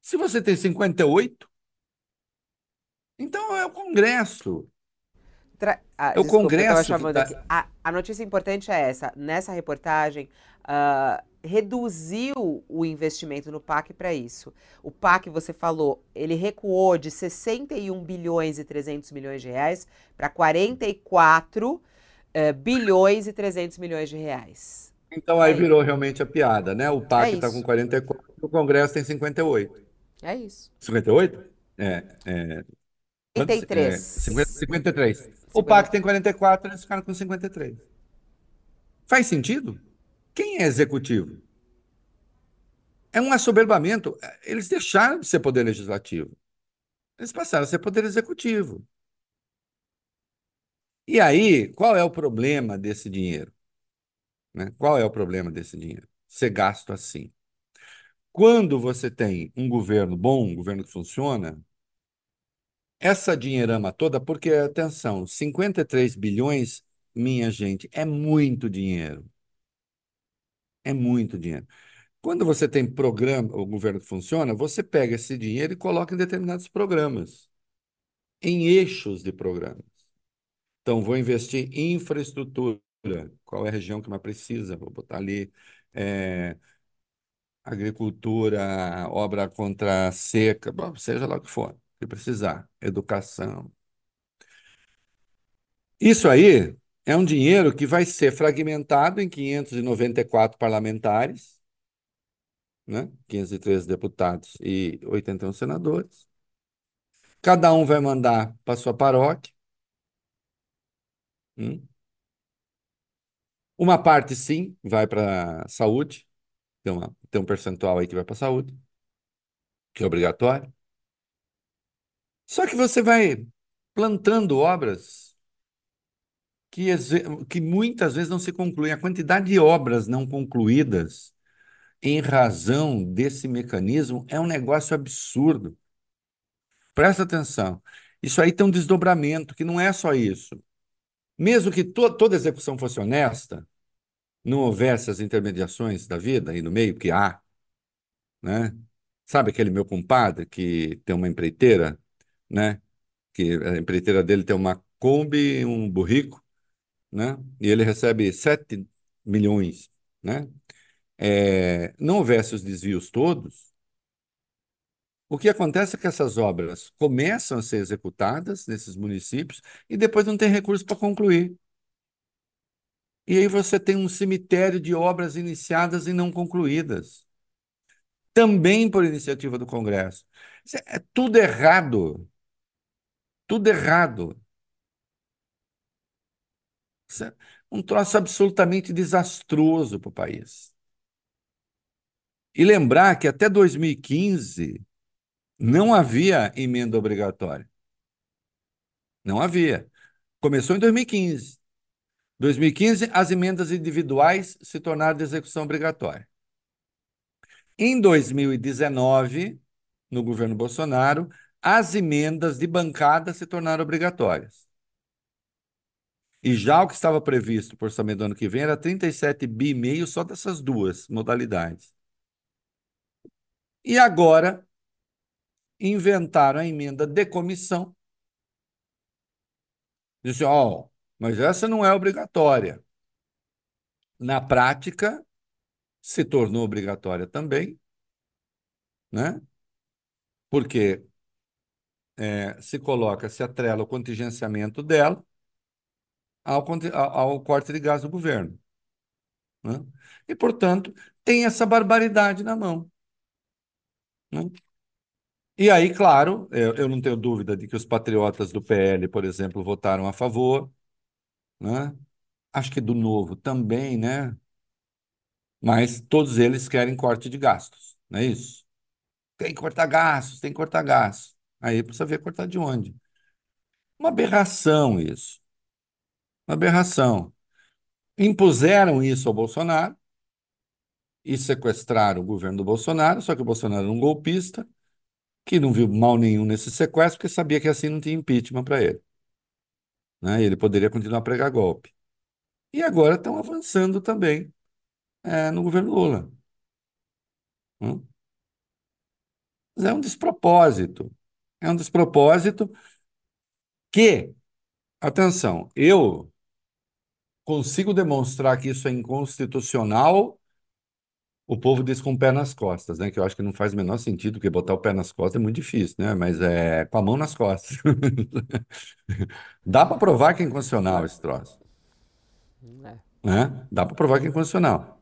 Se você tem 58, então é o Congresso. Tra- ah, É o desculpa, Congresso tá-. A, a notícia importante é essa. Nessa reportagem, ah, reduziu o investimento no PAC para isso. O PAC, você falou, ele recuou de 61 bilhões e 300 milhões de reais para 44 eh, bilhões e 300 milhões de reais. Então aí É virou realmente a piada, né? O PAC É está isso. com 44, o Congresso tem 58. É isso. 58? É, é, quantos? 53. É, 50 53. O PAC tem 44, eles ficaram com 53. Faz sentido? Quem é executivo? É um assoberbamento. Eles deixaram de ser poder legislativo. Eles passaram a ser poder executivo. E aí, qual é o problema desse dinheiro? Né? Qual é o problema desse dinheiro? Ser gasto assim. Quando você tem um governo bom, um governo que funciona, essa dinheirama toda, porque, atenção, 53 bilhões, minha gente, é muito dinheiro. É muito dinheiro. Quando você tem programa, o governo que funciona, você pega esse dinheiro e coloca em determinados programas, em eixos de programas. Então, vou investir em infraestrutura. Qual é a região que mais precisa? Vou botar ali. é, agricultura, obra contra a seca, bom, seja lá o que for, que precisar, educação. Isso aí é um dinheiro que vai ser fragmentado em 594 parlamentares né? 513 deputados e 81 senadores. Cada um vai mandar para sua paróquia. Hum? Uma parte, sim, vai para saúde. Tem, uma, tem um percentual aí que vai para saúde, que é obrigatório. Só que você vai plantando obras que, que muitas vezes não se concluem. A quantidade de obras não concluídas em razão desse mecanismo é um negócio absurdo. Presta atenção. Isso aí tem um desdobramento, que não é só isso. Mesmo que to toda execução fosse honesta, não houvesse as intermediações da vida aí no meio, que há, né? Sabe aquele meu compadre que tem uma empreiteira, né? Que a empreiteira dele tem uma Kombi um burrico, né? E ele recebe 7 milhões, né? É, não houvesse os desvios todos, o que acontece é que essas obras começam a ser executadas nesses municípios e depois não tem recurso para concluir. E aí você tem um cemitério de obras iniciadas e não concluídas. Também por iniciativa do Congresso. É tudo errado. Tudo errado. É um troço absolutamente desastroso para o país. E lembrar que até 2015 não havia emenda obrigatória. Não havia. Começou em 2015. 2015, as emendas individuais se tornaram de execução obrigatória. Em 2019, no governo Bolsonaro, as emendas de bancada se tornaram obrigatórias. E já o que estava previsto para o orçamento do ano que vem era 37 bi meio só dessas duas modalidades. E agora inventaram a emenda de comissão. Disse, ó, oh, mas essa não é obrigatória. Na prática, se tornou obrigatória também, né? Porque é, se coloca, se atrela o contingenciamento dela ao, ao corte de gás do governo. Né? E, portanto, tem essa barbaridade na mão. Né? E aí, claro, eu, eu não tenho dúvida de que os patriotas do PL, por exemplo, votaram a favor, né? Acho que do Novo também, né? Mas todos eles querem corte de gastos, não é isso? Tem que cortar gastos, tem que cortar gastos. Aí precisa ver cortar de onde. Uma aberração isso. Aberração. Impuseram isso ao Bolsonaro e sequestraram o governo do Bolsonaro, só que o Bolsonaro era um golpista que não viu mal nenhum nesse sequestro, porque sabia que assim não tinha impeachment para ele. Né? Ele poderia continuar a pregar golpe. E agora estão avançando também é, no governo Lula. Hum? É um despropósito. É um despropósito que, atenção, eu consigo demonstrar que isso é inconstitucional o povo diz com o pé nas costas, né? Que eu acho que não faz o menor sentido, porque botar o pé nas costas é muito difícil, né? Mas é com a mão nas costas. Dá para provar que é inconstitucional esse troço. É. Né? Dá para provar que é inconstitucional.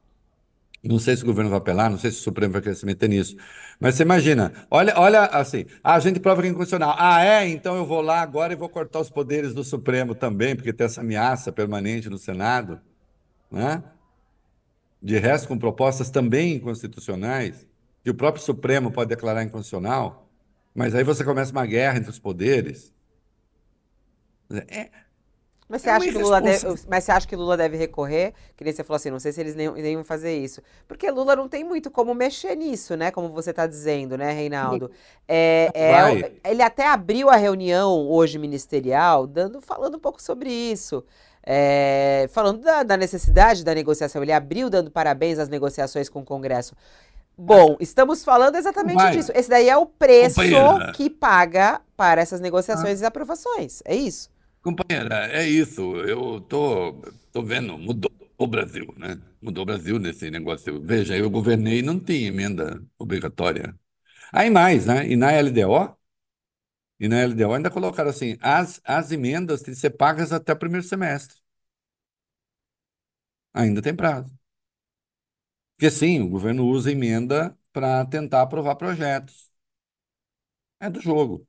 Não sei se o governo vai apelar, não sei se o Supremo vai querer se meter nisso. Mas você imagina, olha, olha assim, a gente prova que é inconstitucional. Ah, é? Então eu vou lá agora e vou cortar os poderes do Supremo também, porque tem essa ameaça permanente no Senado. Né? de resto com propostas também inconstitucionais, que o próprio Supremo pode declarar inconstitucional, mas aí você começa uma guerra entre os poderes. É, mas você, é acha que Lula deve, mas você acha que Lula deve recorrer? Que nem você falou assim, não sei se eles nem, nem vão fazer isso. Porque Lula não tem muito como mexer nisso, né? Como você está dizendo, né, Reinaldo? É, é, ele até abriu a reunião hoje ministerial, dando, falando um pouco sobre isso. É, falando da, da, necessidade da negociação, ele abriu dando parabéns às negociações com o Congresso. Bom, estamos falando exatamente Vai. disso. Esse daí é o preço Companheira. que paga para essas negociações ah. e aprovações. É isso. Companheira, é isso. Eu tô, tô vendo, mudou o Brasil, né? Mudou o Brasil nesse negócio. Veja, eu governei e não tinha emenda obrigatória. Aí mais, né? E na LDO, e na LDO ainda colocaram assim: as, as emendas têm que ser pagas até o primeiro semestre. Ainda tem prazo. Porque sim, o governo usa emenda para tentar aprovar projetos. É do jogo.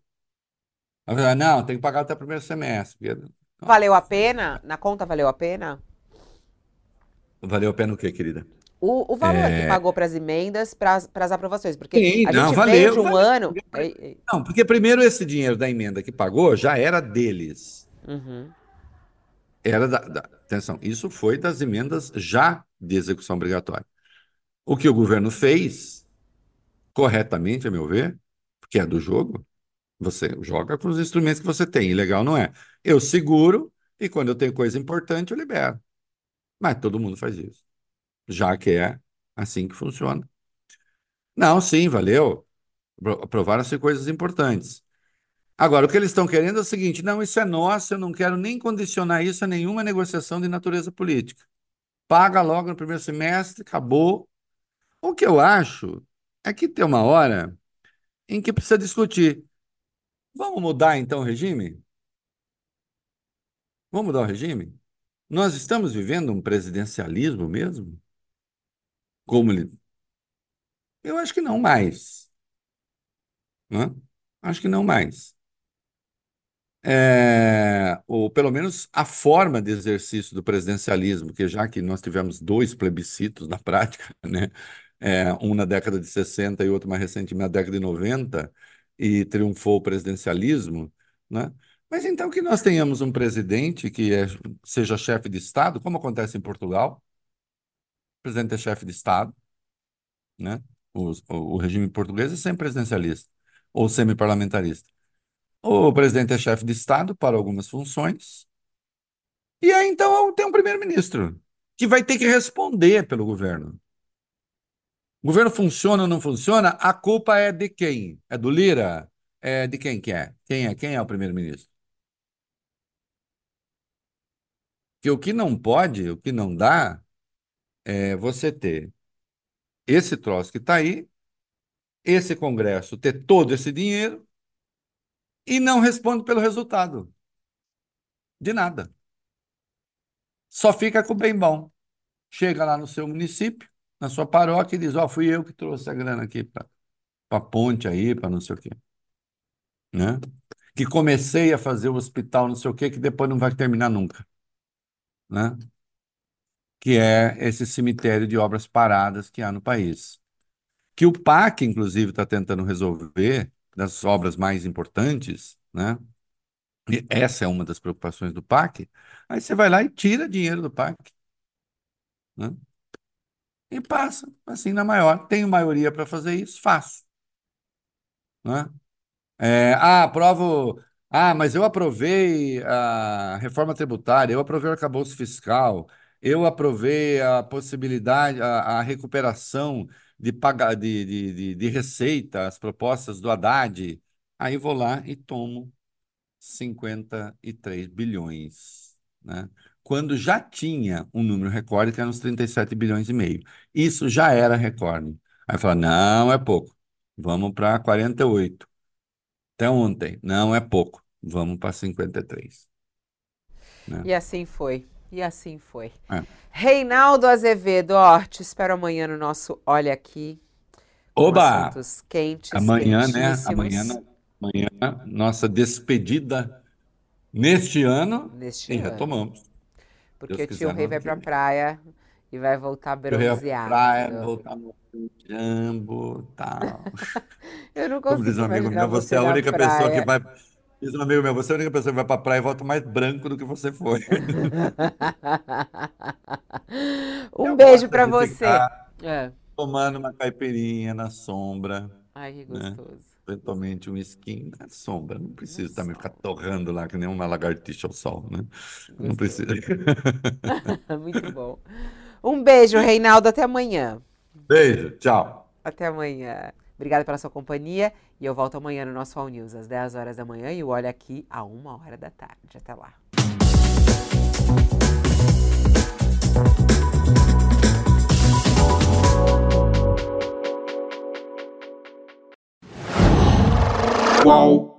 Aí vai, Não, tem que pagar até o primeiro semestre. porque- Valeu a pena? Na conta valeu a pena? Valeu a pena o quê, querida? O, o valor que É. pagou para as emendas, para as aprovações. Porque Sim, a não, gente valeu, veio de um valeu. ano. Ei, ei. Não, porque primeiro esse dinheiro da emenda que pagou já era deles. Uhum. Era da, da- atenção, isso foi das emendas já de execução obrigatória. O que o governo fez, corretamente, a meu ver, porque é do jogo, você joga com os instrumentos que você tem. Ilegal não é. Eu seguro e quando eu tenho coisa importante, eu libero. Mas todo mundo faz isso, já que é assim que funciona. Não, sim, valeu. Apro- Aprovaram-se coisas importantes. Agora, o que eles estão querendo é o seguinte: não, isso é nosso, eu não quero nem condicionar isso a nenhuma negociação de natureza política. Paga logo no primeiro semestre, acabou. O que eu acho é que tem uma hora em que precisa discutir. Vamos mudar então o regime? Vamos mudar o regime? Nós estamos vivendo um presidencialismo mesmo? Como ele. Eu acho que não mais. Né? Acho que não mais. É, ou pelo menos a forma de exercício do presidencialismo, que já que nós tivemos dois plebiscitos na prática, né? É, um na década de 60 e outro mais recente na década de 90, e triunfou o presidencialismo, né? Mas então que nós tenhamos um presidente que é- seja chefe de Estado, como acontece em Portugal, o presidente é chefe de Estado, né? O, o, regime português é sempre presidencialista ou semi-parlamentarista. O presidente é chefe de Estado para algumas funções. E aí, então, tem um primeiro-ministro que vai ter que responder pelo governo. O governo funciona ou não funciona? A culpa é de quem? É do Lira? É de quem que é? Quem é? Quem é o primeiro-ministro? Que o que não pode, o que não dá, é você ter esse troço que está aí, esse Congresso ter todo esse dinheiro e não responde pelo resultado. De nada. Só fica com o bem bom. Chega lá no seu município, na sua paróquia, e diz: Ó, fui eu que trouxe a grana aqui para a ponte aí, para não sei o quê. Né? Que comecei a fazer o hospital, não sei o quê, que depois não vai terminar nunca. Né? Que é esse cemitério de obras paradas que há no país. Que o PAC, inclusive, está tentando resolver, das obras mais importantes, né? E essa é uma das preocupações do PAC. Aí você vai lá e tira dinheiro do PAC. né? E passa, assim, na maior. Tenho maioria para fazer isso, faço. Né? É, ah, aprovo. Ah, mas eu aprovei a reforma tributária, eu aprovei o arcabouço fiscal, eu aprovei a possibilidade, a, a recuperação de, paga, de, de, de, de receita, as propostas do Haddad. Aí vou lá e tomo 53 bilhões, né? Quando já tinha um número recorde que era uns 37 bilhões e meio. Isso já era recorde. Aí fala, não é pouco, vamos para 48. Até ontem, não é pouco, vamos para 53. Né? E assim foi. E assim foi. É. Reinaldo Azevedo, ó, te espero amanhã no nosso Olha Aqui. Oba! assuntos quentes, Amanhã, né? Amanhã, amanhã, nossa despedida neste ano Neste e ano. retomamos. Porque Deus o tio Rei vai pra praia e vai voltar bronzeado. praia, voltar no jambo, tal. Eu não Como consigo diz um amigo meu, você é a única pessoa que praia. vai. Diz um amigo meu, você é a única pessoa que vai pra praia e volta mais branco do que você foi. Um Eu beijo de você. É. tomando uma caipirinha na sombra, Ai, que né? Eventualmente um skin na sombra. Não precisa também ficar torrando lá que nem uma lagartixa ao sol, né? Não precisa. Muito bom. Um beijo, Reinaldo. Até amanhã. Beijo, tchau. Até amanhã. Obrigada pela sua companhia. E eu volto amanhã no nosso All News, às 10 horas da manhã. E o Olha Aqui, a 1 hora da tarde. Até lá. Qual?